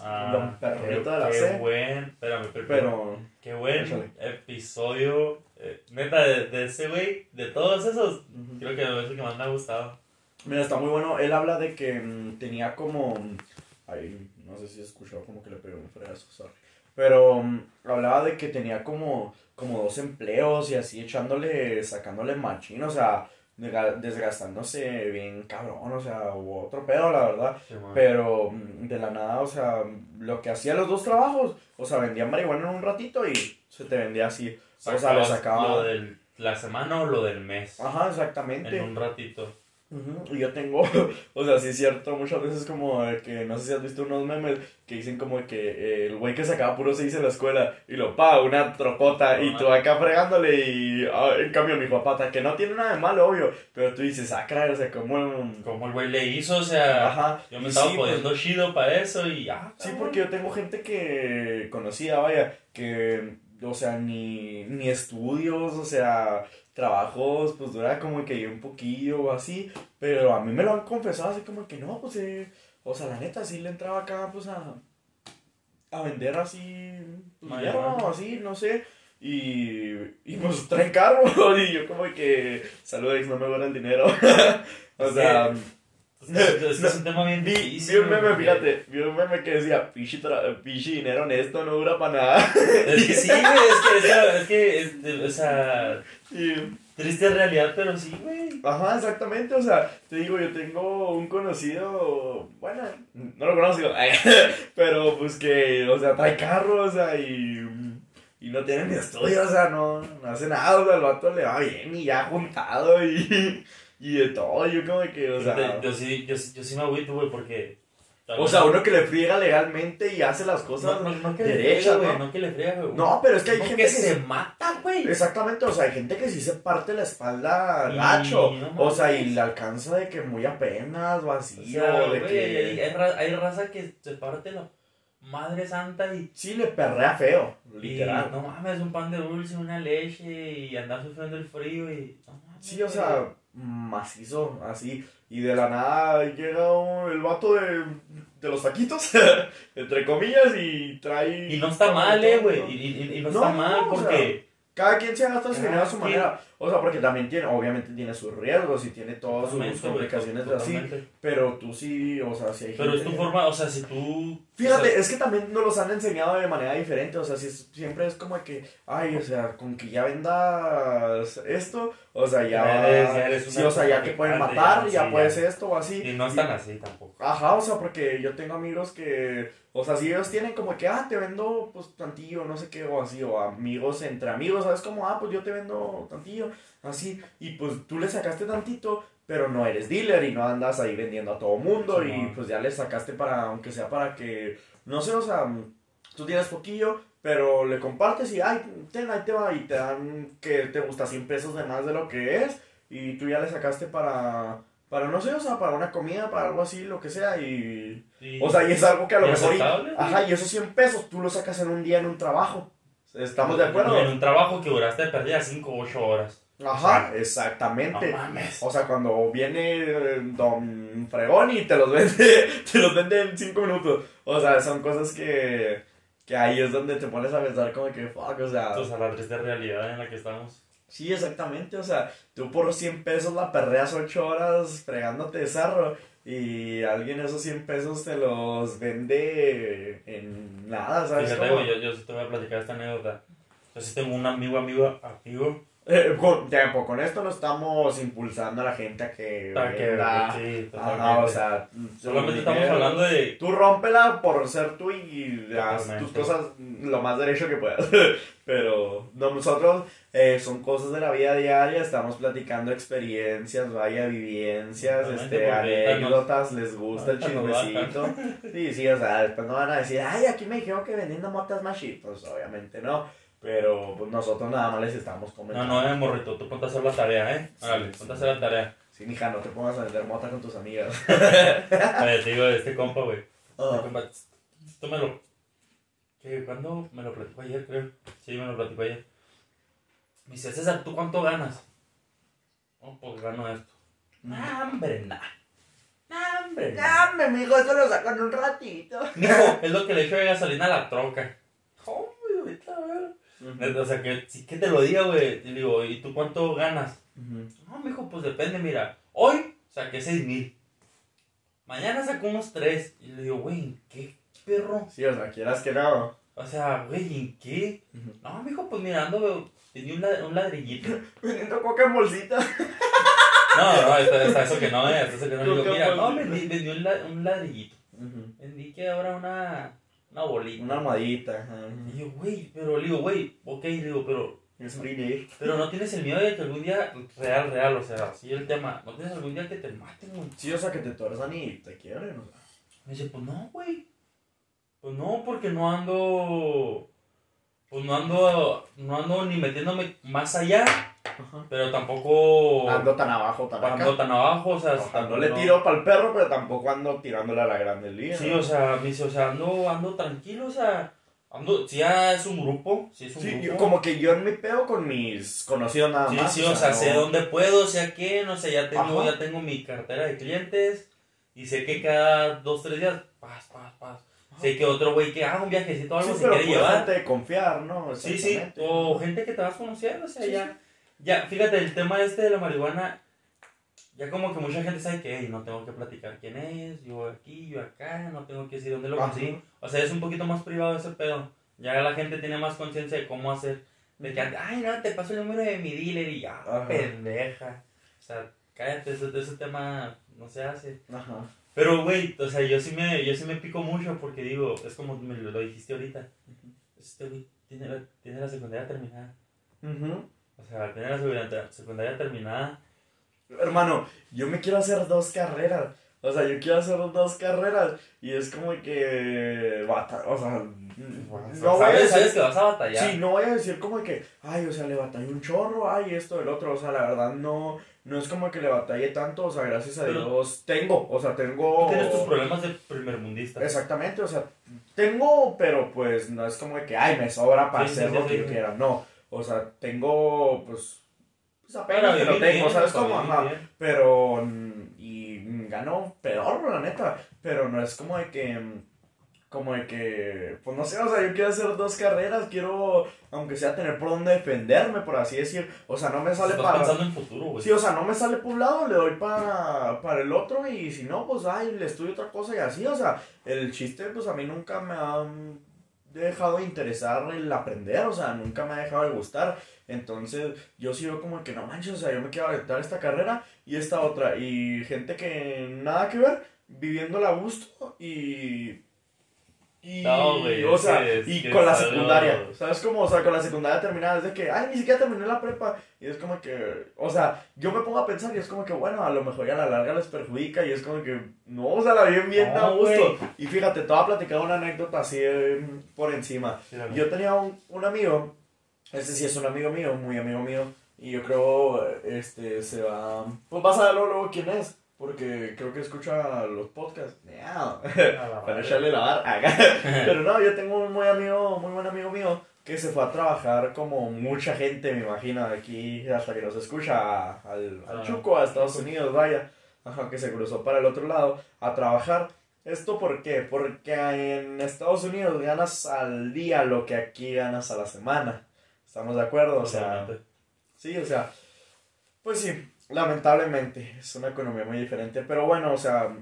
Ah, Don Perrito de la qué C. buen, espérame, pero, Pero. qué buen Échale. episodio, eh, neta, de, de ese güey, de todos esos, creo que es el que más me ha gustado. Mira, está muy bueno. Él habla de que mm, tenía como. mm, Ay, no sé si escuchó como que le pegó un fregazo, sorry. Pero mm, hablaba de que tenía como, como dos empleos y así echándole, sacándole machín, o sea, desga- desgastándose bien cabrón, o sea, hubo otro pedo, la verdad. Sí. Pero de la nada, o sea, lo que hacía los dos trabajos, o sea, vendía marihuana en un ratito y se te vendía así. O sea, le sacaba. Lo de la semana o lo del mes, Ajá, exactamente. en un ratito. Ujú, Y yo tengo, o sea, sí es cierto, muchas veces como que, no sé si has visto unos memes que dicen como que eh, el güey que sacaba puro seis en la escuela y lo pa, una trocota y tú acá fregándole y ah, en cambio mi papá, que no tiene nada de malo, obvio, pero tú dices, ah, caray, o sea, como... Como el güey le hizo, o sea, Ajá, yo me y estaba sí, pues, poniendo chido para eso y ah, Sí, porque yo tengo gente que conocía, vaya, que, o sea, ni, ni estudios, o sea, trabajos, pues dura como que un poquillo o así, pero a mí me lo han confesado así como que no, pues, eh, o sea, la neta, sí le entraba acá, pues, a, a vender así, pues, hierba o así, no sé, y, y pues traen carro, y yo como que, saludos, no me guarda el dinero, o sea... Es que es, que es un tema bien Vi, difícil. vi un meme, porque- fíjate, vi un meme que decía, pinche dinero honesto no dura para nada. Es que sí, güey, es que, es que, es que, o sea, triste realidad, pero sí, güey. ajá, exactamente, o sea, te digo, yo tengo un conocido, bueno, no lo conozco, pero pues que, o sea, trae carro, o sea, y, y no tiene ni estudio, o sea, no, no hace nada, o sea, el vato le va bien y ya juntado y, y de todo, yo como que, o sea... yo, yo sí, yo, yo sí me agüito, güey, porque. O sea, uno que le friega legalmente y hace las cosas no, no, no que derechas, güey, ¿no? que le friega, güey. No, pero es que hay gente que se se- mata, güey. Exactamente, o sea, hay gente que sí se parte la espalda Y gacho. o sea, y le alcanza de que muy apenas o O sea, de güey, que. hay, hay ra- hay raza que se parte la madre santa y. Sí, le perrea feo, y literal. no mames, un pan de dulce, una leche y andar sufriendo el frío y. No mames, Sí, o sea, macizo, así. Y de la nada llega el vato de, de los taquitos, entre comillas, y trae. Y no está mal, eh, güey. Y, y- y no, No, está mal o sea, porque. Cada quien se gasta su dinero a su manera. O sea, porque también tiene, obviamente tiene sus riesgos y tiene todas sus Totalmente, güey, complicaciones así. totalmente. Pero tú sí, o sea, si hay Pero es gente tu forma, o sea, si tú. Fíjate, o sea, es que también nos los han enseñado de manera diferente, o sea, si es- siempre es como que, ay, o sea, con que ya vendas esto, o sea, ya, Ya eres- ya eres sí, una o sea, ya te pueden matar, ya, ya, sí, puedes ya. esto o así. y no están así tampoco. Ajá, o sea, porque yo tengo amigos que, o sea, si ellos tienen como que, ah, te vendo, pues, tantillo, no sé qué, o así, o amigos entre amigos, ¿sabes? Como, ah, pues yo te vendo tantillo, así, y pues tú le sacaste tantito, pero no eres dealer y no andas ahí vendiendo a todo mundo, Sí, y no. pues ya le sacaste para, aunque sea para que, no sé, o sea, tú tienes poquillo, pero le compartes y, ay, ten, ahí te va, y te dan, que te gusta 100 pesos de más de lo que es, y tú ya le sacaste para... Para no sé, o sea, para una comida, para algo así, lo que sea, y... O sea, y es algo que a lo mejor... y- ajá, y esos 100 pesos tú los sacas en un día en un trabajo. ¿Estamos de acuerdo? En un trabajo que duraste perdida 5 o 8 horas. Ajá, No exactamente. mames. O sea, cuando viene eh, Don Fregón y te los vende, te los vende en 5 minutos. O sea, son cosas que, que ahí es donde te pones a pensar como que, fuck, o sea... O sea, la triste realidad en la que estamos. Sí, exactamente, o sea, tú por 100 pesos la perreas 8 horas fregándote de zarro y alguien esos 100 pesos te los vende en nada, ¿sabes? Fíjate, yo, yo sí te voy a platicar esta anécdota. Yo sí tengo un amigo, amigo, amigo. Eh, con, tiempo, con esto no estamos impulsando a la gente a que para que, venda. sí, Ajá, o sea, Solamente estamos dinero. hablando de. Tú rómpela por ser tú y haz tus cosas lo más derecho que puedas. Pero no, nosotros eh, son cosas de la vida diaria, estamos platicando experiencias, vaya, vivencias, este, anécdotas, les gusta el chismecito. Sí, sí, o sea, después no van a decir, ay, aquí me dijeron que vendiendo motas más. Pues obviamente no. Pero pues, nosotros nada más les estamos No, comentando. no, eh, morrito, tú ponte a hacer la tarea, ¿eh? Órale, sí. ponte a hacer la tarea. Sí, mija, no te pongas a vender mota con tus amigas. Oye, te digo, este compa, güey. Ah. Este compa, Esto me lo. ¿Qué? ¿Cuándo? Me lo platicó ayer, creo. Sí, me lo platicó ayer. Me dice, César, ¿tú cuánto ganas? Oh, pues gano esto. Nah, hombre, nah. Nah, hombre, nah. Dame, mijo, esto lo sacan un ratito. Mijo, es lo que le echo de gasolina a la troca. O sea, que que te lo diga, güey. Y le digo, ¿y tú cuánto ganas? No, mijo, pues depende, mira. Hoy saqué seis mil. Mañana saco unos tres. Y le digo, güey, ¿en qué, perro? Sí, o sea, quieras que no. O sea, güey, ¿en qué? No, mijo, pues mirando, tenía un, la- un ladrillito. Vendiendo coca en bolsita. No, no, hasta eso que no, hasta eso que no. Digo, mira, no, vendí, vendí un, la- un ladrillito. Vendí que ahora una, una bolita. Una almohadita. ajá. Y yo, güey, pero le digo, güey, ok, le digo, pero Es. Pero no tienes el miedo de que algún día, real, real, o sea, así el tema, no tienes algún día que te maten, güey. Sí, o sea, que te tuerzan y te quiebren, o sea. Me dice, pues no, güey. Pues no, porque no ando. Pues no ando. No ando ni metiéndome más allá, pero tampoco. Ando tan abajo, tan acá. ando tan abajo, o sea. O sea, no le tiro para el perro, pero tampoco ando tirándole a la grande liga. Sí, o sea, me dice, o sea, ando, ando tranquilo, o sea. Ando, sí, ya es un grupo, sí es un Sí, grupo. yo- como que yo en mi pedo con mis conocidos nada Sí, más. sí, o sea, sé no- dónde puedo, sé a qué, no sé, ya tengo, Ajá. ya tengo mi cartera de clientes y sé que cada dos, tres días, paz, paz, paz. Sé que otro güey que haga un viajecito o algo Sí, se pero quiere llevar. gente de confiar, ¿no? Sí, sí, o gente que te vas conociendo, o sea, Sí, ya, ya, fíjate, el tema este de la marihuana, ya como que mucha gente sabe que "Ey, no tengo que platicar quién es, yo aquí, yo acá, no tengo que decir dónde lo Ajá. conseguí, o sea, es un poquito más privado ese pedo, ya la gente tiene más conciencia de cómo hacer, de que, ay, no, te paso el número de mi dealer y ya, Ajá. pendeja, o sea, cállate, ese, ese tema no se hace. Ajá. Pero, güey, o sea, yo sí me, yo sí me pico mucho porque digo, es como me lo, dijiste ahorita. Este güey tiene, la- tiene la secundaria terminada. Ujú. O sea, tiene la secundaria, terminada. Hermano, yo me quiero hacer dos carreras. O sea, yo quiero hacer dos carreras. Y es como que. bata- o sea. no voy a decir- que vas a batallar. Sí, no voy a decir como que, ay, o sea, le batallé un chorro, ay, esto, el otro, o sea, la verdad no, no es como que le batallé tanto, o sea, gracias a Pero- Dios tengo, o sea, tengo... Tienes tus problemas de primermundista. Exactamente, o sea, tengo, pero pues no es como que, ay, me sobra para Sí, hacer sí, lo que sí, yo sí. quiera, no, o sea, tengo, pues, pues apenas que lo tengo, ¿sabes cómo? Ajá, pero, y ganó peor, la neta, pero no es como de que, como de que, pues no sé, o sea, yo quiero hacer dos carreras, quiero, aunque sea tener por dónde defenderme, por así decir, o sea, no me sale para... pensando en futuro, güey. Sí, o sea, no me sale por un lado, le doy para, para el otro y si no, pues, ay, le estudio otra cosa y así, o sea, el chiste, pues, a mí nunca me ha dejado de interesar el aprender, o sea, nunca me ha dejado de gustar, entonces, yo sigo como que, no manches, o sea, yo me quiero aventar esta carrera y esta otra, y gente que nada que ver, viviéndola a gusto y... Y, No, güey, o sea, es y con la secundaria, ¿sabes cómo? O sea, con la secundaria terminada, es de que, ay, ni siquiera terminé la prepa, y es como que, o sea, yo me pongo a pensar y es como que, bueno, a lo mejor ya a la larga les perjudica y es como que, no, o sea, la viven bien No, a gusto. Y fíjate, te voy a platicar una anécdota así eh, por encima. Yo tenía un, un amigo, este sí es un amigo mío, muy amigo mío, y yo creo, este, se va, pues vas a ver luego quién es, porque creo que escucha los podcasts. Miau. Para echarle la barra. Pero no, yo tengo un muy amigo, muy buen amigo mío que se fue a trabajar como mucha gente, me imagino, de aquí hasta que nos escucha al, al Ah, Chuco, a Estados. Unidos, vaya. Ajá, que se cruzó para el otro lado a trabajar. ¿Esto por qué? Porque en Estados Unidos ganas al día lo que aquí ganas a la semana. ¿Estamos de acuerdo? O sea. Sí, o sea, pues sí, lamentablemente es una economía muy diferente, pero bueno, o sea,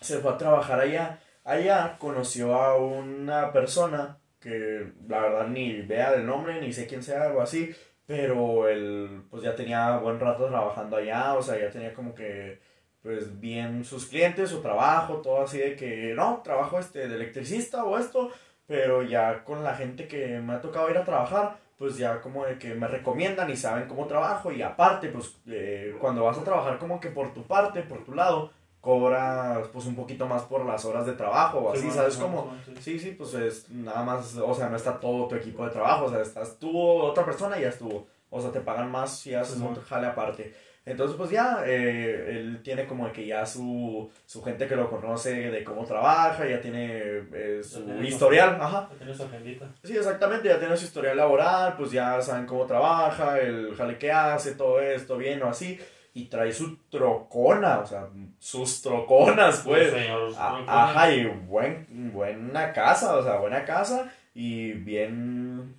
se fue a trabajar allá. Allá conoció a una persona que la verdad ni idea del nombre, ni sé quién sea, algo así, pero él pues ya tenía buen rato trabajando allá, o sea, ya tenía como que pues bien sus clientes, su trabajo, todo así de que no, trabajo este de electricista o esto, pero ya con la gente que me ha tocado ir a trabajar, pues ya como de que me recomiendan y saben cómo trabajo y aparte, pues eh, cuando vas a trabajar como que por tu parte, por tu lado, cobras pues un poquito más por las horas de trabajo o así, Sí, ¿sabes cómo? sí. Sí, sí, pues es nada más, o sea, no está todo tu equipo de trabajo, o sea, estás tú, otra persona y ya estuvo. O sea, te pagan más si haces Sí, un jale aparte. Entonces, pues ya, eh, él tiene como que ya su, su gente que lo conoce de cómo trabaja, ya tiene eh, su Ya tiene historial, su- ajá. Ya tienes su agendita. Sí, exactamente, ya tiene su historial laboral, pues ya saben cómo trabaja, el jale que hace, todo esto, bien o así. Y trae su trocona, o sea, sus troconas, pues. Sí, señor, A- creo que- Ajá, y buen, buena casa, o sea, buena casa y bien,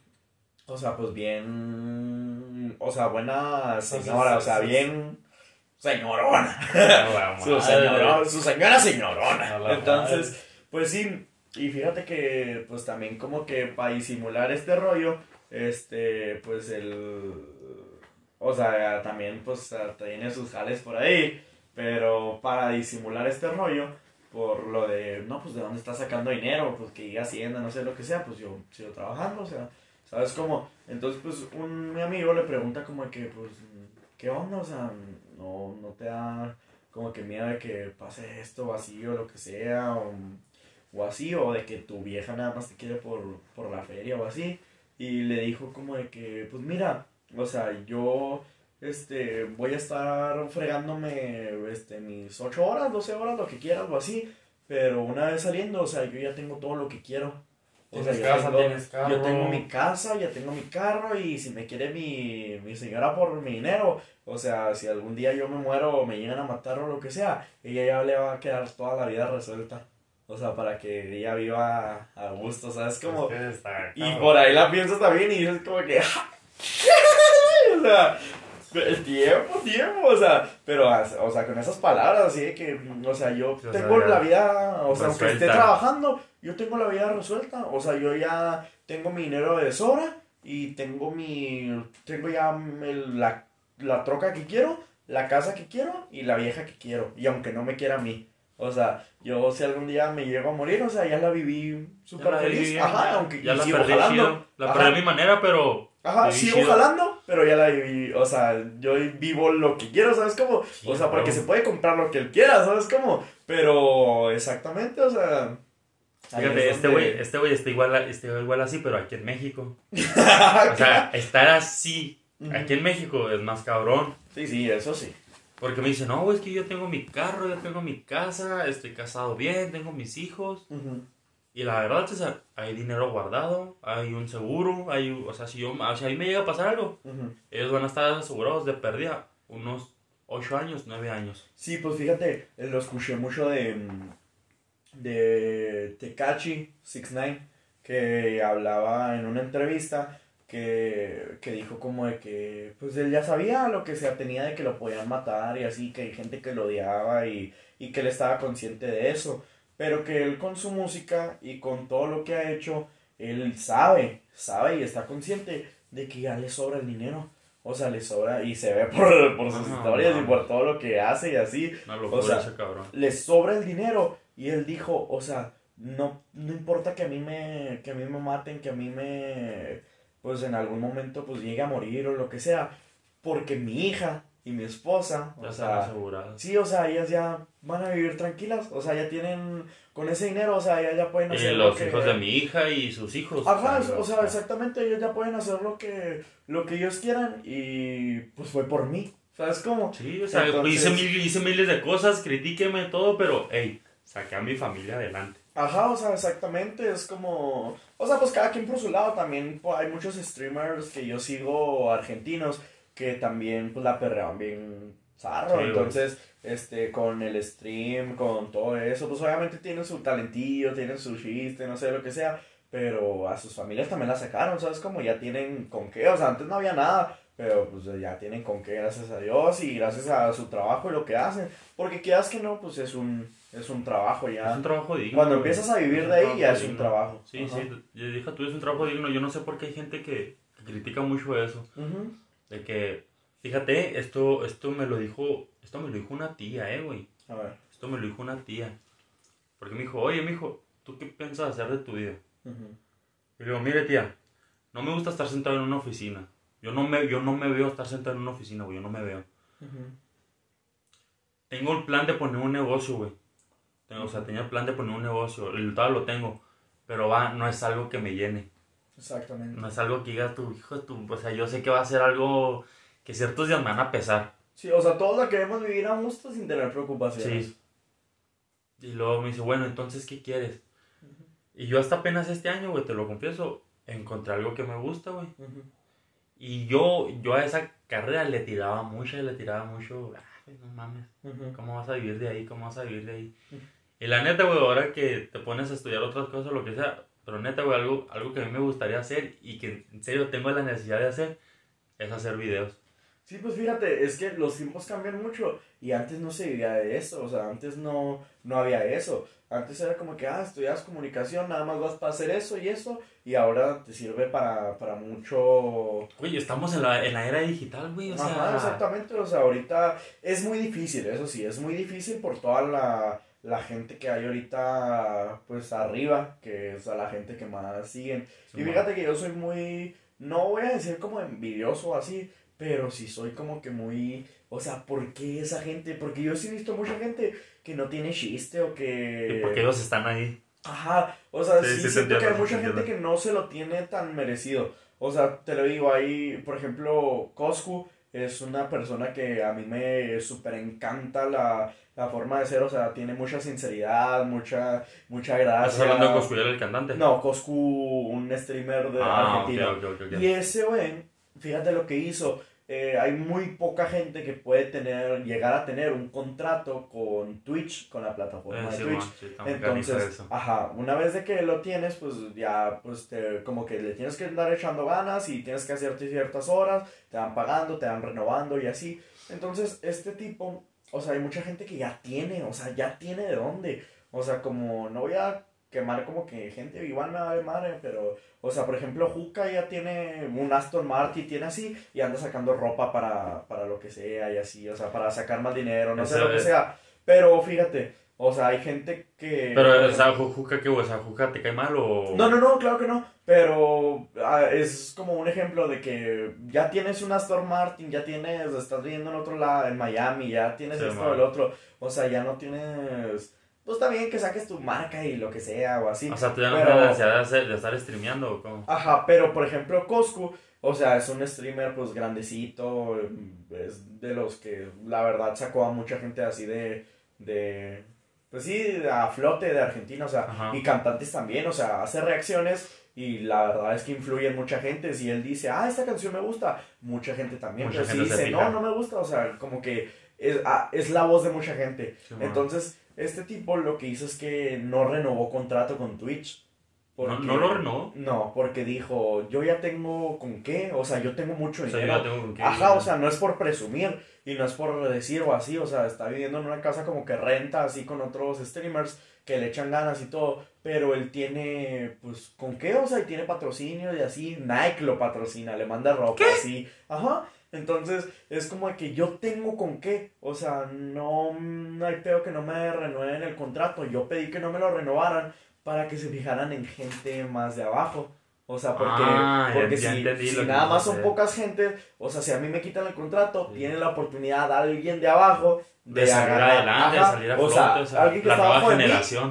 o sea, pues bien, o sea, buena señora, o sea, bien señorona. Su, señora, su señora señorona. Entonces, pues sí, y fíjate que, pues también como que para disimular este rollo, este, pues el, o sea, también pues tiene sus jales por ahí, pero para disimular este rollo, por lo de, no, pues de dónde está sacando dinero, pues que iba haciendo, no sé lo que sea, pues yo sigo trabajando, o sea, ¿Sabes cómo? Entonces, pues, un, mi amigo le pregunta como que, pues, ¿qué onda? O sea, no, no te da como que miedo de que pase esto o así o lo que sea o, así o de que tu vieja nada más te quiere por, por la feria o así. Y le dijo como de que, pues mira, o sea, yo este, voy a estar fregándome este, mis 8 horas, 12 horas, lo que quieras o así. Pero una vez saliendo, o sea, yo ya tengo todo lo que quiero. O sea, casa, tengo-. Yo tengo mi casa, ya tengo mi carro y si me quiere mi, mi señora por mi dinero, o sea, si algún día yo me muero o me llegan a matar o lo que sea, ella ya le va a quedar toda la vida resuelta. O sea, para que ella viva a gusto, ¿sabes? Como... Es que está Y por ahí la piensas también y dices como que... o sea, el tiempo, tiempo, o sea, pero, o sea, con esas palabras así de que, o sea, yo o tengo sea, la vida, o sea, aunque esté trabajando, yo tengo la vida resuelta, o sea, yo ya tengo mi dinero de sobra y tengo mi, tengo ya el- la, la troca que quiero, la casa que quiero y la vieja que quiero, y aunque no me quiera a mí. O sea, yo si algún día me llego a morir, o sea, ya la viví súper la feliz. viví Ajá, ya, aunque ya la sigo perdí jalando. chido. La perdí a mi manera, pero. Ajá, sigo jalando, pero ya la viví. O sea, yo vivo lo que quiero, ¿sabes cómo? Sí, o sea, porque se puede comprar lo que él quiera, ¿sabes cómo? Pero exactamente, o sea. Fíjate, es este donde- este güey está igual, está igual así, pero aquí en México. O sea, estar así aquí en México es más cabrón. Sí, sí, eso sí. Porque me dicen, no, es que yo tengo mi carro, yo tengo mi casa, estoy casado bien, tengo mis hijos. Ujú. Y la verdad, sea, hay dinero guardado, hay un seguro, hay, o sea, si yo, sea, a mí me llega a pasar algo, ellos van a estar asegurados de pérdida unos 8 años, 9 años. Sí, pues fíjate, eh, lo escuché mucho de, mm, de Tekachi 69 que hablaba en una entrevista que, que dijo como de que pues él ya sabía lo que se tenía de que lo podían matar y así, que hay gente que lo odiaba y, y que él estaba consciente de eso, pero que él con su música y con todo lo que ha hecho, él sabe, sabe y está consciente de que ya le sobra el dinero. O sea, le sobra y se ve por, por sus historias y por todo lo que hace y así Una locura sea, ese cabrón. le sobra el dinero y él dijo, o sea, no, no importa que a mí me que a mí me maten, que a mí me pues en algún momento pues llegue a morir o lo que sea, porque mi hija y mi esposa, Ya o sea, sí, o sea, ellas ya van a vivir tranquilas, o sea, ya tienen con ese dinero, o sea, ellas ya pueden Y hacer lo los que- hijos de mi hija y sus hijos. Ajá, sea, o sea, exactamente, ellos ya pueden hacer lo que lo que ellos quieran y pues fue por mí. ¿Sabes cómo? Sí, o sea, Entonces- hice, mil- hice miles de cosas, critíqueme todo, pero, hey, saqué a mi familia adelante. Ajá, o sea, exactamente, es como, o sea, pues cada quien por su lado, también hay muchos streamers que yo sigo argentinos que también pues la perreaban bien zarro, Sí, güey. entonces, este, con el stream, con todo eso, pues obviamente tienen su talentillo, tienen su chiste, no sé, lo que sea, pero a sus familias también la sacaron, ¿sabes? Como ya tienen con qué, o sea, antes no había nada, pero pues ya tienen con qué, gracias a Dios y gracias a su trabajo y lo que hacen, porque quieras que no, pues es un, es un trabajo ya. Es un trabajo digno. Cuando empiezas a vivir de ahí ya es un trabajo. Sí, Ajá. sí, yo dije tú, es un trabajo digno. Yo no sé por qué hay gente que, critica mucho eso. Ujú. De que, fíjate, esto, esto me lo dijo, esto me lo dijo una tía, eh, güey. A ver. Esto me lo dijo una tía. Porque me dijo, oye, mijo, ¿tú qué piensas hacer de tu vida? Ujú. Y le digo, mire, tía, no me gusta estar sentado en una oficina. Yo no me, yo no me veo estar sentado en una oficina, güey. Yo no me veo. Tengo el plan de poner un negocio, güey. Tengo, o sea, tenía el plan de poner un negocio. El todavía lo tengo. Pero va, no es algo que me llene. Exactamente. No es algo que diga tu hijo, tu, o sea, yo sé que va a ser algo que ciertos días me van a pesar. Sí, o sea, todos la queremos vivir a gusto sin tener preocupaciones. Sí. Y luego me dice, bueno, entonces, ¿qué quieres? Y yo hasta apenas este año, güey, te lo confieso, encontré algo que me gusta, güey. Ujú. Y yo, yo a esa carrera le tiraba mucho, le tiraba mucho, ay, no mames, Ujú. ¿cómo vas a vivir de ahí? ¿Cómo vas a vivir de ahí? Y la neta, güey, ahora que te pones a estudiar otras cosas, lo que sea, pero neta, güey, algo, algo que a mí me gustaría hacer y que en serio tengo la necesidad de hacer, es hacer videos. Sí, pues fíjate, es que los tiempos cambian mucho y antes no se vivía de eso, o sea, antes no, no había eso. Antes era como que, ah, estudias comunicación, nada más vas para hacer eso y eso, y ahora te sirve para, para mucho... Güey, estamos en la, en la era digital, güey, o sea... Ajá, exactamente, o sea, ahorita es muy difícil, eso sí, es muy difícil por toda la, la gente que hay ahorita, pues arriba, que es a la gente que más siguen. y fíjate que yo soy muy, no voy a decir como envidioso o así, pero sí soy como que muy, o sea, ¿por qué esa gente? Porque yo sí he visto mucha gente que no tiene chiste o que... ¿Y por qué ellos están ahí? Ajá, o sea, Sí, sí, sí, siento que hay mucha gente que no se lo tiene tan merecido. O sea, te lo digo, ahí, por ejemplo, Coscu es una persona que a mí me súper encanta la, la forma de ser, o sea, tiene mucha sinceridad, mucha, mucha gracia. ¿Estás hablando de Coscuyel, el cantante? No, Coscu, un streamer de Ah, Argentina. ok, ok, ok. Y ese güey, fíjate lo que hizo. eh, hay muy poca gente que puede tener, llegar a tener un contrato con Twitch, con la plataforma Eh, de sí, Twitch. man, sí, Entonces, ajá, una vez de que lo tienes, pues ya, pues te, como que le tienes que andar echando ganas y tienes que hacerte ciertas horas, te van pagando, te van renovando y así. Entonces, este tipo, o sea, hay mucha gente que ya tiene, o sea, ya tiene de dónde. O sea, como, no voy a quemar como que gente, igual me va de madre, pero, o sea, por ejemplo, Juca ya tiene un Aston Martin, tiene así, y anda sacando ropa para, para lo que sea y así, o sea, para sacar más dinero, no sé lo que sea. Pero fíjate, o sea, hay gente que... Pero, ¿esa Juca qué, güey? ¿Esa Juca te cae mal o...? No, no, no, claro que no. Pero ah, es como un ejemplo de que ya tienes una Aston Martin, ya tienes, estás viviendo en otro lado, en Miami, ya tienes Sí, esto, man. el otro. O sea, ya no tienes. Pues está bien que saques tu marca y lo que sea o así. O sea, tú ya no pero- tienes la hacer- de estar streameando o cómo. Ajá, pero por ejemplo, Coscu, o sea, es un streamer pues grandecito, es de los que la verdad sacó a mucha gente así de, de, pues sí, a flote de Argentina, o sea, Ajá. y cantantes también, o sea, hace reacciones y la verdad es que influye en mucha gente, si él dice, ah, esta canción me gusta, mucha gente también, Mucha pero si gente dice, no, no me gusta, o sea, como que es, ah, es la voz de mucha gente. Sí. Entonces, este tipo lo que hizo es que no renovó contrato con Twitch. ¿No, porque- ¿No lo renovó? no, porque dijo, yo ya tengo con qué, o sea, yo tengo mucho O sea, yo dinero. ya tengo con qué. Ajá, o sea, no es por presumir y no es por decir o así, o sea, está viviendo en una casa como que renta así con otros streamers que le echan ganas y todo, pero él tiene, pues, ¿con qué? O sea, y tiene patrocinio y así, Nike lo patrocina, le manda ropa así, ajá, entonces es como que yo tengo con qué, o sea, no, no hay peor que no me renueven el contrato, yo pedí que no me lo renovaran para que se fijaran en gente más de abajo. O sea, porque, Ah, porque ya si, si nada más son pocas gente, o sea, si a mí me quitan el contrato, Sí. tiene la oportunidad de alguien de abajo De salir agarrar- adelante, de salir a o sea, o sea, alguien que la está abajo de mí,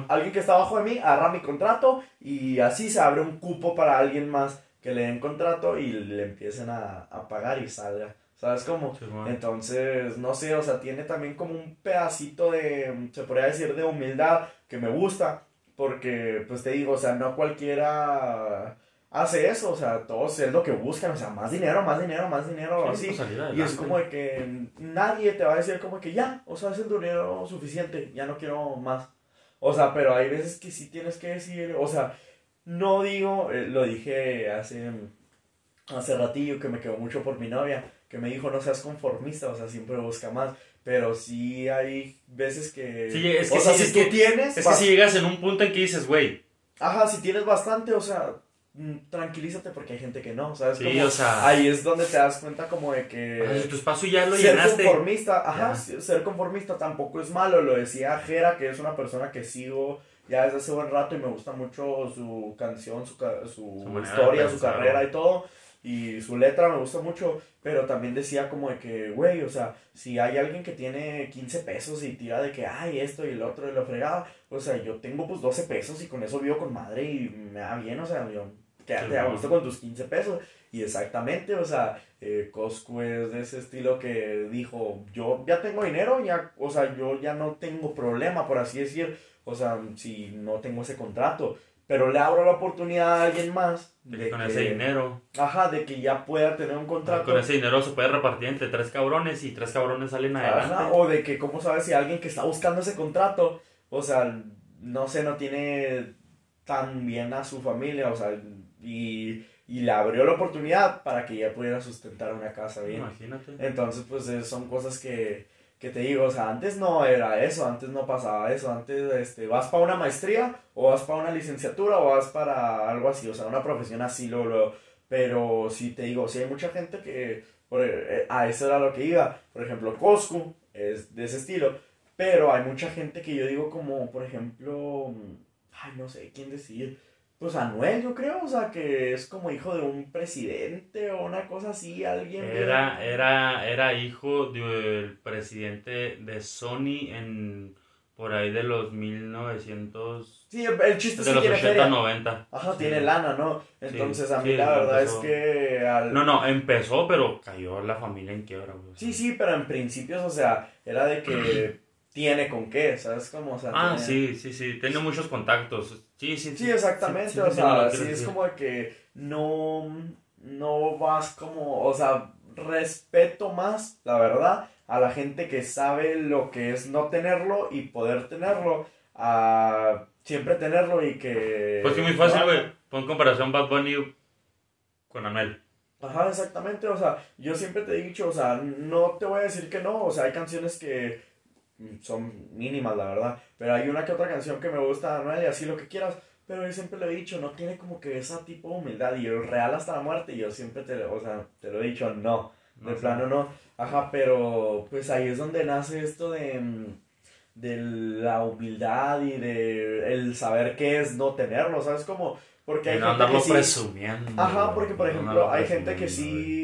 alguien que está abajo de mí agarra mi contrato y así se abre un cupo para alguien más que le den contrato y le empiecen a, a pagar y salga. ¿Sabes cómo? Sí. Entonces, no sé, o sea, tiene también como un pedacito de, se podría decir, de humildad que me gusta, porque, pues te digo, o sea, no cualquiera hace eso, o sea, todos es lo que buscan, o sea, más dinero, más dinero, más dinero, Sí, así. pues, Y es como de que nadie te va a decir como que ya, o sea, es el dinero suficiente, ya no quiero más. O sea, pero hay veces que sí tienes que decir, o sea, no digo, eh, lo dije hace, hace ratillo que me quedó mucho por mi novia, que me dijo no seas conformista, o sea, siempre busca más. Pero sí hay veces que... Sí, es que o sea, si es tú que- tienes... Es que si llegas en un punto en que dices, güey, Ajá, si tienes bastante, o sea, tranquilízate porque hay gente que no, ¿sabes? Sí, Como- o sea- Ahí es donde te das cuenta como de que... si tu espacio ya lo ser llenaste. conformista, ajá, Ya. ser conformista tampoco es malo, lo decía Jera, que es una persona que sigo ya desde hace buen rato y me gusta mucho su canción, su, su, Su historia, su carrera y todo, y su letra me gusta mucho, pero también decía como de que, güey, o sea, si hay alguien que tiene 15 pesos y tira de que, ay, esto y el otro y lo fregaba, o sea, yo tengo pues 12 pesos y con eso vivo con madre y me da bien, o sea, yo, quédate a gusto con tus 15 pesos. Y exactamente, o sea, eh, es de ese estilo que dijo, yo ya tengo dinero, ya, o sea, yo ya no tengo problema, por así decir, o sea, si no tengo ese contrato, pero le abro la oportunidad a alguien más de de que con que, ese dinero. ajá, de que ya pueda tener un contrato. Con ese dinero se puede repartir entre tres cabrones y tres cabrones salen adelante. Ajá, o de que, ¿cómo sabes si alguien que está buscando ese contrato, o sea, no sé, no tiene tan bien a su familia, o sea, y, y le abrió la oportunidad para que ya pudiera sustentar una casa bien. Imagínate. Entonces, pues eh, son cosas que, que te digo, o sea, antes no era eso, antes no pasaba eso, antes este, vas para una maestría o vas para una licenciatura o vas para algo así, o sea, una profesión así, luego, luego. Pero sí te digo, sí hay mucha gente que, por, eh, a eso era lo que iba, por ejemplo, Coscu es de ese estilo, Pero hay mucha gente que yo digo como, por ejemplo, ay, no sé quién decir. Pues Anuel, yo creo, o sea, que es como hijo de un presidente o una cosa así, alguien. de- Era, era, era hijo del presidente de Sony en por ahí de los 1900 Sí, el, chiste de sí los tiene 80 feria. 90. Ajá, Sí. tiene lana, ¿no? Entonces a mí sí, la verdad empezó. es que al... No, no, empezó, pero cayó la familia en quiebra, güey. Sí, sí, pero en principios, o sea, era de que tiene con qué, ¿sabes cómo? O sea, Ah, tiene- sí, sí, sí, tiene muchos contactos. Sí, sí, Sí, exactamente, sí, sí, o sea, sí es como que no, no vas como, o sea, respeto más, la verdad, a la gente que sabe lo que es no tenerlo y poder tenerlo, a siempre tenerlo y que... Pues que muy fácil, güey. Pon comparación Bad Bunny con Anuel. Ajá, exactamente, o sea, yo siempre te he dicho, o sea, no te voy a decir que no, o sea, hay canciones que son mínimas, la verdad, pero hay una que otra canción que me gusta, Anuel, y así lo que quieras, pero yo siempre lo he dicho, no tiene como que esa tipo de humildad, y el real hasta la muerte, yo siempre te, o sea, te lo he dicho, no, de No sé. plano no, ajá, pero pues ahí es donde nace esto de, de la humildad y de el saber qué es no tenerlo, ¿sabes? Como, porque hay no gente que sí... presumiendo. Ajá, porque por No ejemplo hay gente que sí,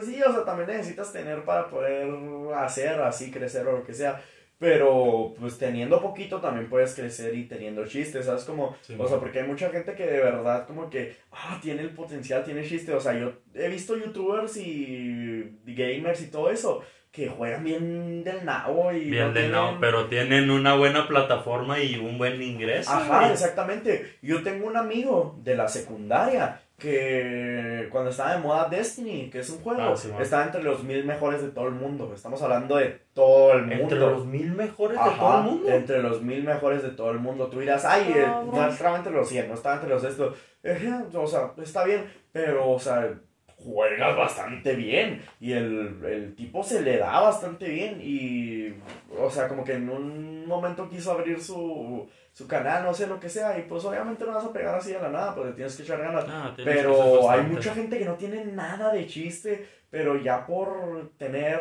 pues sí, o sea, también necesitas tener para poder hacer así, crecer o lo que sea. Pero pues teniendo poquito también puedes crecer y teniendo chistes, ¿sabes? Como, Sí, o sea, porque hay mucha gente que de verdad como que, ah, tiene el potencial, tiene chiste. O sea, yo he visto youtubers y gamers y todo eso que juegan bien del nabo y Bien no de no, tienen- pero tienen una buena plataforma y un buen ingreso. Ajá, güey. exactamente. Yo tengo un amigo de la secundaria que cuando estaba de moda Destiny, que es un juego, Ah, sí, estaba entre los mil mejores de todo el mundo. Estamos hablando de todo el mundo. Entre los mil mejores de todo el mundo. Entre los mil mejores de todo el mundo. Tú dirás, ay, eh, no estaba entre los 100, no estaba entre los estos. Eh, O sea, está bien, pero, o sea, juegas bastante bien. Y el, el tipo se le da bastante bien. Y, o sea, como que en un momento quiso abrir su, su canal, no sé lo que sea. Y pues obviamente no vas a pegar así a la nada, porque tienes que echar ganas. Ah, ser Pero hay mucha gente que no tiene nada de chiste, pero ya por tener,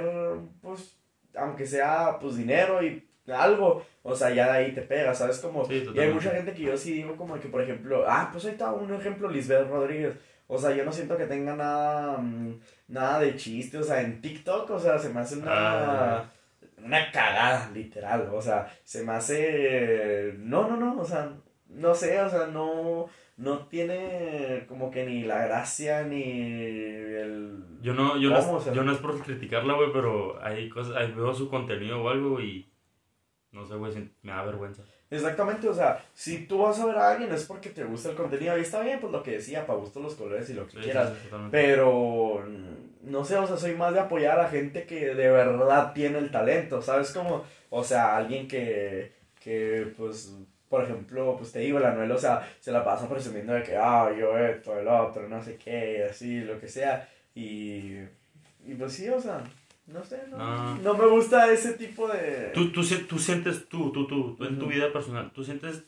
pues, aunque sea, pues, dinero y algo, o sea, ya de ahí te pega, ¿sabes? Como, Sí, y hay mucha gente que yo sí digo como que, por ejemplo, ah, pues ahí está un ejemplo, Lisbeth Rodríguez. O sea, yo no siento que tenga nada, mm, nada de chiste, o sea, en TikTok, o sea, se me hace una... Ah. Una cagada, literal. O sea, se me hace. No, no, no. O sea, no sé. O sea, no. No tiene como que ni la gracia ni el. Yo no, yo, no. O sea, yo no es por criticarla, güey, pero hay cosas, ahí veo su contenido o algo y no sé, güey, me da vergüenza. Exactamente, o sea, si tú vas a ver a alguien es porque te gusta el contenido y está bien, pues lo que decía, para gusto los colores y lo que Sí, quieras. sí. Pero, mm, no sé, o sea, soy más de apoyar a la gente que de verdad tiene el talento, ¿sabes? Como, o sea, alguien que, que pues, por ejemplo, pues te digo, el Anuel, o sea, se la pasa presumiendo de que, ah, yo esto, el otro, no sé qué, así, lo que sea. Y, y pues sí, o sea, no sé, no, No. no me gusta ese tipo de... Tú, tú, tú sientes, tú, tú, tú, tú en tu vida personal, tú sientes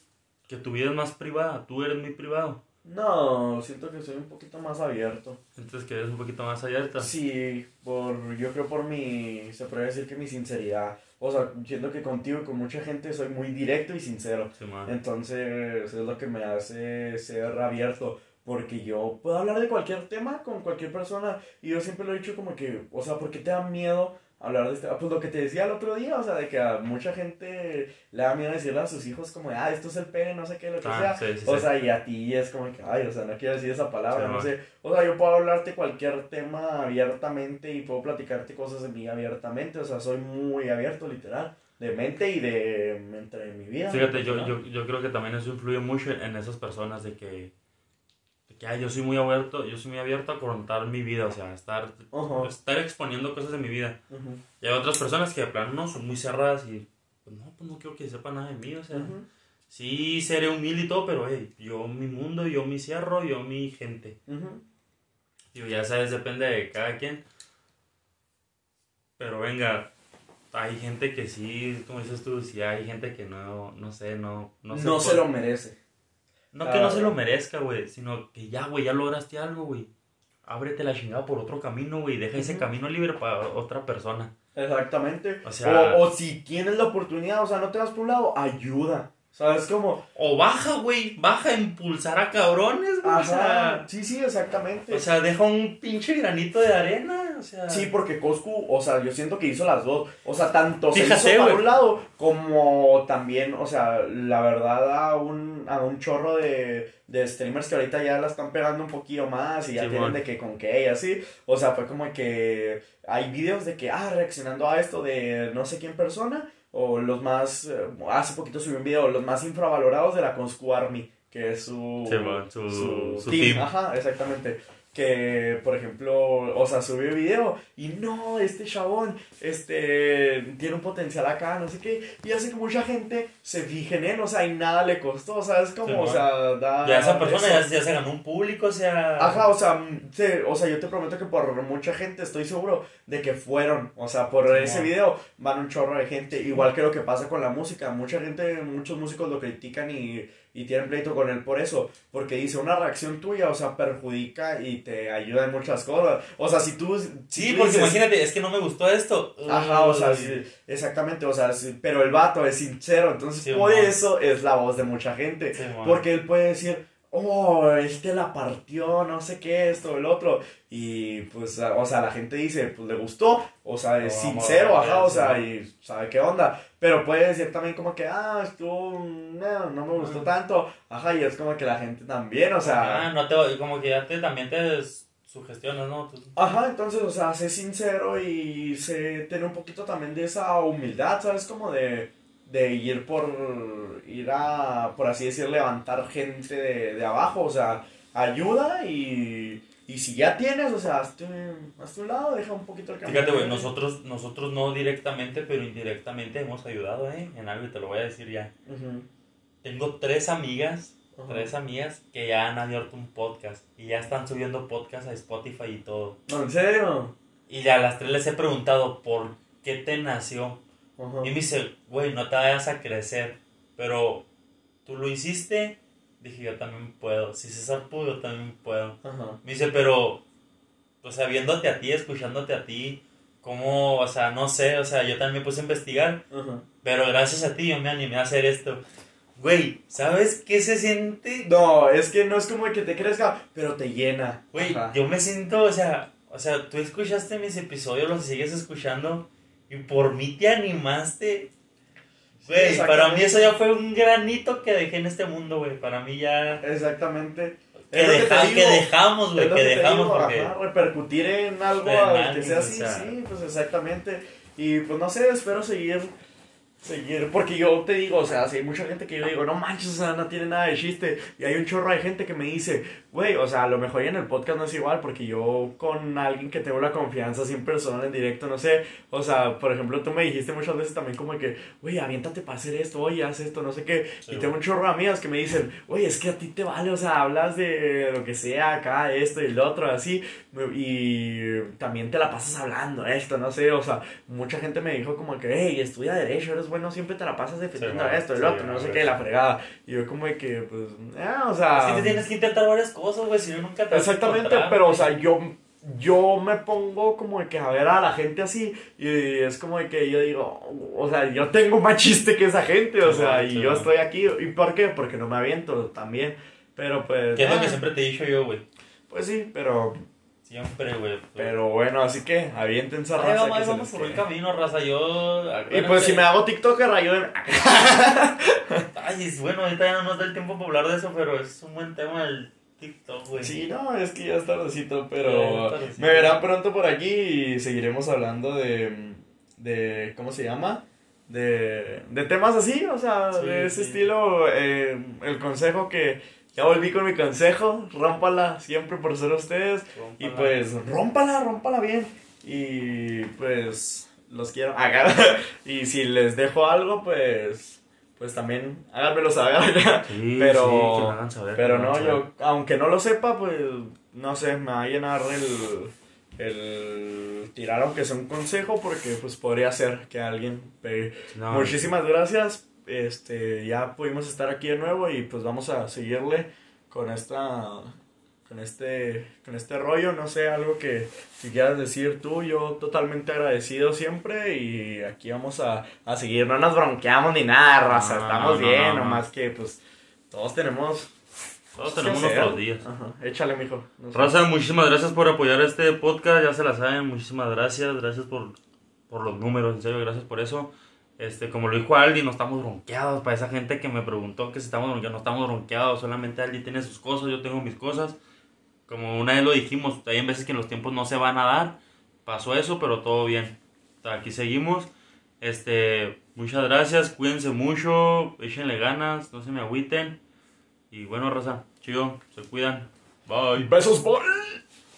que tu vida es más privada, tú eres muy privado, No, siento que soy un poquito más abierto. sientes que eres un poquito más abierta. Sí, por, yo creo por mi, se puede decir que mi sinceridad. O sea, siento que contigo y con mucha gente soy muy directo y sincero. Sí. Entonces, es lo que me hace ser abierto. Porque yo puedo hablar de cualquier tema con cualquier persona. Y yo siempre lo he dicho como que, o sea, ¿por qué te da miedo hablar de este? ah, Pues lo que te decía el otro día, o sea, de que a mucha gente le da miedo decirle a sus hijos como, ah, esto es el pene, no sé qué, lo que Ah, sea. sí, sí, O sí. sea, y a ti es como que, ay, o sea, no quiero decir esa palabra, no man. sé. O sea, yo puedo hablarte cualquier tema abiertamente y puedo platicarte cosas de mí abiertamente. O sea, soy muy abierto, literal. De mente y de entre mi vida. Fíjate, yo, yo, yo creo que también eso influye mucho en esas personas de que, "Ay, yo soy muy abierto, yo soy muy abierto a contar mi vida, o sea, estar, Ajá. estar exponiendo cosas de mi vida. Ujú, Y hay otras personas que de plano no son muy cerradas y pues no, pues no quiero que sepa nada de mí, o sea, ujú, sí seré humilde y todo, pero hey, yo mi mundo, yo mi cierro, yo mi gente. Digo, ya sabes, depende de cada quien. Pero venga, hay gente que sí, como dices tú, sí hay gente que no, no sé, no... No, No, se lo merece. No que no Ah. se lo merezca, güey, sino que ya, güey, ya lograste algo, güey. ábrete la chingada por otro camino, güey. Deja ese camino libre para otra persona. Exactamente. O sea- o, o si tienes la oportunidad, o sea, no te vas por un lado, ayuda. ¿Sabes cómo? O baja, güey. Baja a impulsar a cabrones, güey. O sea, Sí, sí, exactamente. o sea, deja un pinche granito de arena. O sea, Sí, porque Coscu, o sea, yo siento que hizo las dos. O sea, tanto se Fíjate, hizo para un lado como también, o sea, la verdad a un, a un chorro de, de streamers que ahorita ya la están pegando un poquillo más y ya tienen de que con qué y así. O sea, fue como que hay videos de que, ah, reaccionando a esto de no sé quién persona. O los más, eh, hace poquito subí un video, los más infravalorados de la Coscu Army, que es su, Simón, su- su team. team. Ajá, exactamente. Que, por ejemplo, o sea, subió video y no, este chabón, este, tiene un potencial acá, no sé qué, y hace que mucha gente se fije en él, o sea, y nada le costó, o sea, es como, Sí, o sea, da... ya esa persona ya, ya se ganó un público, o sea. Ajá, o sea, se- o sea, yo te prometo que por mucha gente estoy seguro de que fueron, o sea, por Sí, ese video van un chorro de gente, igual que lo que pasa con la música, mucha gente, muchos músicos lo critican y, y tienen pleito con él por eso, porque dice una reacción tuya, o sea, perjudica y te ayuda en muchas cosas, o sea, si tú... si Sí, tú porque dices- imagínate, es que no me gustó esto. Ajá, o sea, sí, exactamente, o sea, sí, pero el vato es sincero, entonces por eso es la voz de mucha gente. Porque él puede decir, oh, este la partió, no sé qué, esto, el otro. Y pues, o sea, la gente dice, pues le gustó, o sea, es sincero, ver, ajá, o sea, y sabe qué onda. Pero puede decir también como que, ah, estuvo, no, no me gustó Ah. tanto, ajá, y es como que la gente también, o sea. Ah, no te, como que ya te, también te sugestionas, ¿no? Tú- Ajá, entonces, o sea, sé sincero y sé tener un poquito también de esa humildad, ¿sabes? Como de, de ir por, ir a, por así decir, levantar gente de, de abajo, o sea, ayuda y, y si ya tienes, o sea, hazte, hazte un lado, deja un poquito el camino. Fíjate, güey, nosotros, nosotros no directamente, pero indirectamente hemos ayudado, ¿eh? En algo y te lo voy a decir ya. Tengo tres amigas, tres amigas que ya han abierto un podcast y ya están subiendo podcast a Spotify y todo. ¿En serio? Y ya a las tres les he preguntado por qué te nació. Ajá. Y me dice, güey, no te vayas a crecer, pero tú lo hiciste. Dije, yo también puedo. Si César pudo, yo también puedo. Ajá. Me dice, pero, o sea, viéndote a ti, escuchándote a ti, cómo, o sea, no sé, o sea, yo también me puse a investigar, Ajá. pero gracias a ti yo me animé a hacer esto. Güey, ¿sabes qué se siente? No, es que no es como que te crezca, pero te llena. Güey, Ajá. yo me siento, o sea, o sea, tú escuchaste mis episodios, los sigues escuchando, y por mí te animaste. Güey, Sí, para mí eso ya fue un granito que dejé en este mundo, güey. Para mí ya... Exactamente. Que, que deja- digo. que dejamos, güey, que dejamos digo, porque... ajá, repercutir en algo En que sea o así, sea. sí, pues exactamente. Y pues no sé, espero seguir, seguir, porque yo te digo, o sea, si hay mucha gente que yo digo, no manches, o sea, no tiene nada de chiste, y hay un chorro de gente que me dice, güey, o sea, a lo mejor en el podcast no es igual, porque yo con alguien que tengo la confianza, sin personal en directo, no sé, o sea, por ejemplo, tú me dijiste muchas veces también como que, güey, aviéntate para hacer esto, oye, haz esto, no sé qué, Sí, y tengo un chorro de amigas que me dicen, oye, es que a ti te vale, o sea, hablas de lo que sea acá, esto y lo otro, así, y también te la pasas hablando esto, no sé, o sea, mucha gente me dijo como que, hey, estudia derecho, eres bueno, siempre te la pasas defendiendo Sí, bueno, esto y sí, lo otro, no sé qué, la fregada, y yo como de que, pues, eh, o sea... Que te tienes que intentar varias cosas, güey, si no nunca te a Exactamente, pero o sea, yo, yo me pongo como de que a ver a la gente así y es como de que yo digo, o sea, yo tengo más chiste que esa gente, o Sí, sea, bueno, y sí, yo estoy aquí, ¿y por qué? Porque no me aviento también, pero pues... Que es lo eh, que siempre te he dicho yo, güey. Pues sí, pero, Siempre, güey. pues. pero bueno, así que aviéntense Ahí raza vamos, que ahí se vamos por el quede. camino, raza. Yo. Y pues si me hago TikToker, ayúdenme. Ay, es bueno, ahorita ya no nos da el tiempo para hablar de eso, pero es un buen tema el TikTok, güey. Sí, no, es que ya es tardecito, pero tardecito. me verán pronto por aquí y seguiremos hablando de, de ¿cómo se llama? De, de temas así, o sea, Sí, de ese sí. estilo, eh, el consejo que ya volví con mi consejo, rómpala siempre por ser ustedes. Y pues rómpala, rómpala bien. Y pues los quiero. Agarrar y si les dejo algo pues pues también háganmelo saber. Sí, pero- sí, que hagan saber, pero no, yo, aunque no lo sepa, pues, no sé, me va a llenar el, el tirar aunque sea un consejo, porque pues podría ser que alguien pegue. No, Muchísimas gracias, este, ya pudimos estar aquí de nuevo y pues vamos a seguirle con esta, con este, con este rollo, no sé, algo que, que quieras decir tú, yo totalmente agradecido siempre y aquí vamos a, a seguir, no nos bronqueamos ni nada, raza, No, estamos no, no, bien, no, no. nomás que pues todos tenemos... Todos tenemos nuestros días. Ajá, échale, mijo. Raza, muchísimas gracias por apoyar este podcast, ya se la saben, muchísimas gracias, gracias por, por los números, en serio, gracias por eso. Este, como lo dijo Aldi, no estamos bronqueados, para esa gente que me preguntó que si estamos bronqueados, no estamos bronqueados, solamente Aldi tiene sus cosas, yo tengo mis cosas. Como una vez lo dijimos, hay veces que en los tiempos no se van a dar, pasó eso, pero todo bien. Aquí seguimos. Este, muchas gracias, cuídense mucho, échenle ganas, no se me agüiten. Y bueno, Raza, chido, se cuidan. Bye. Besos, boy.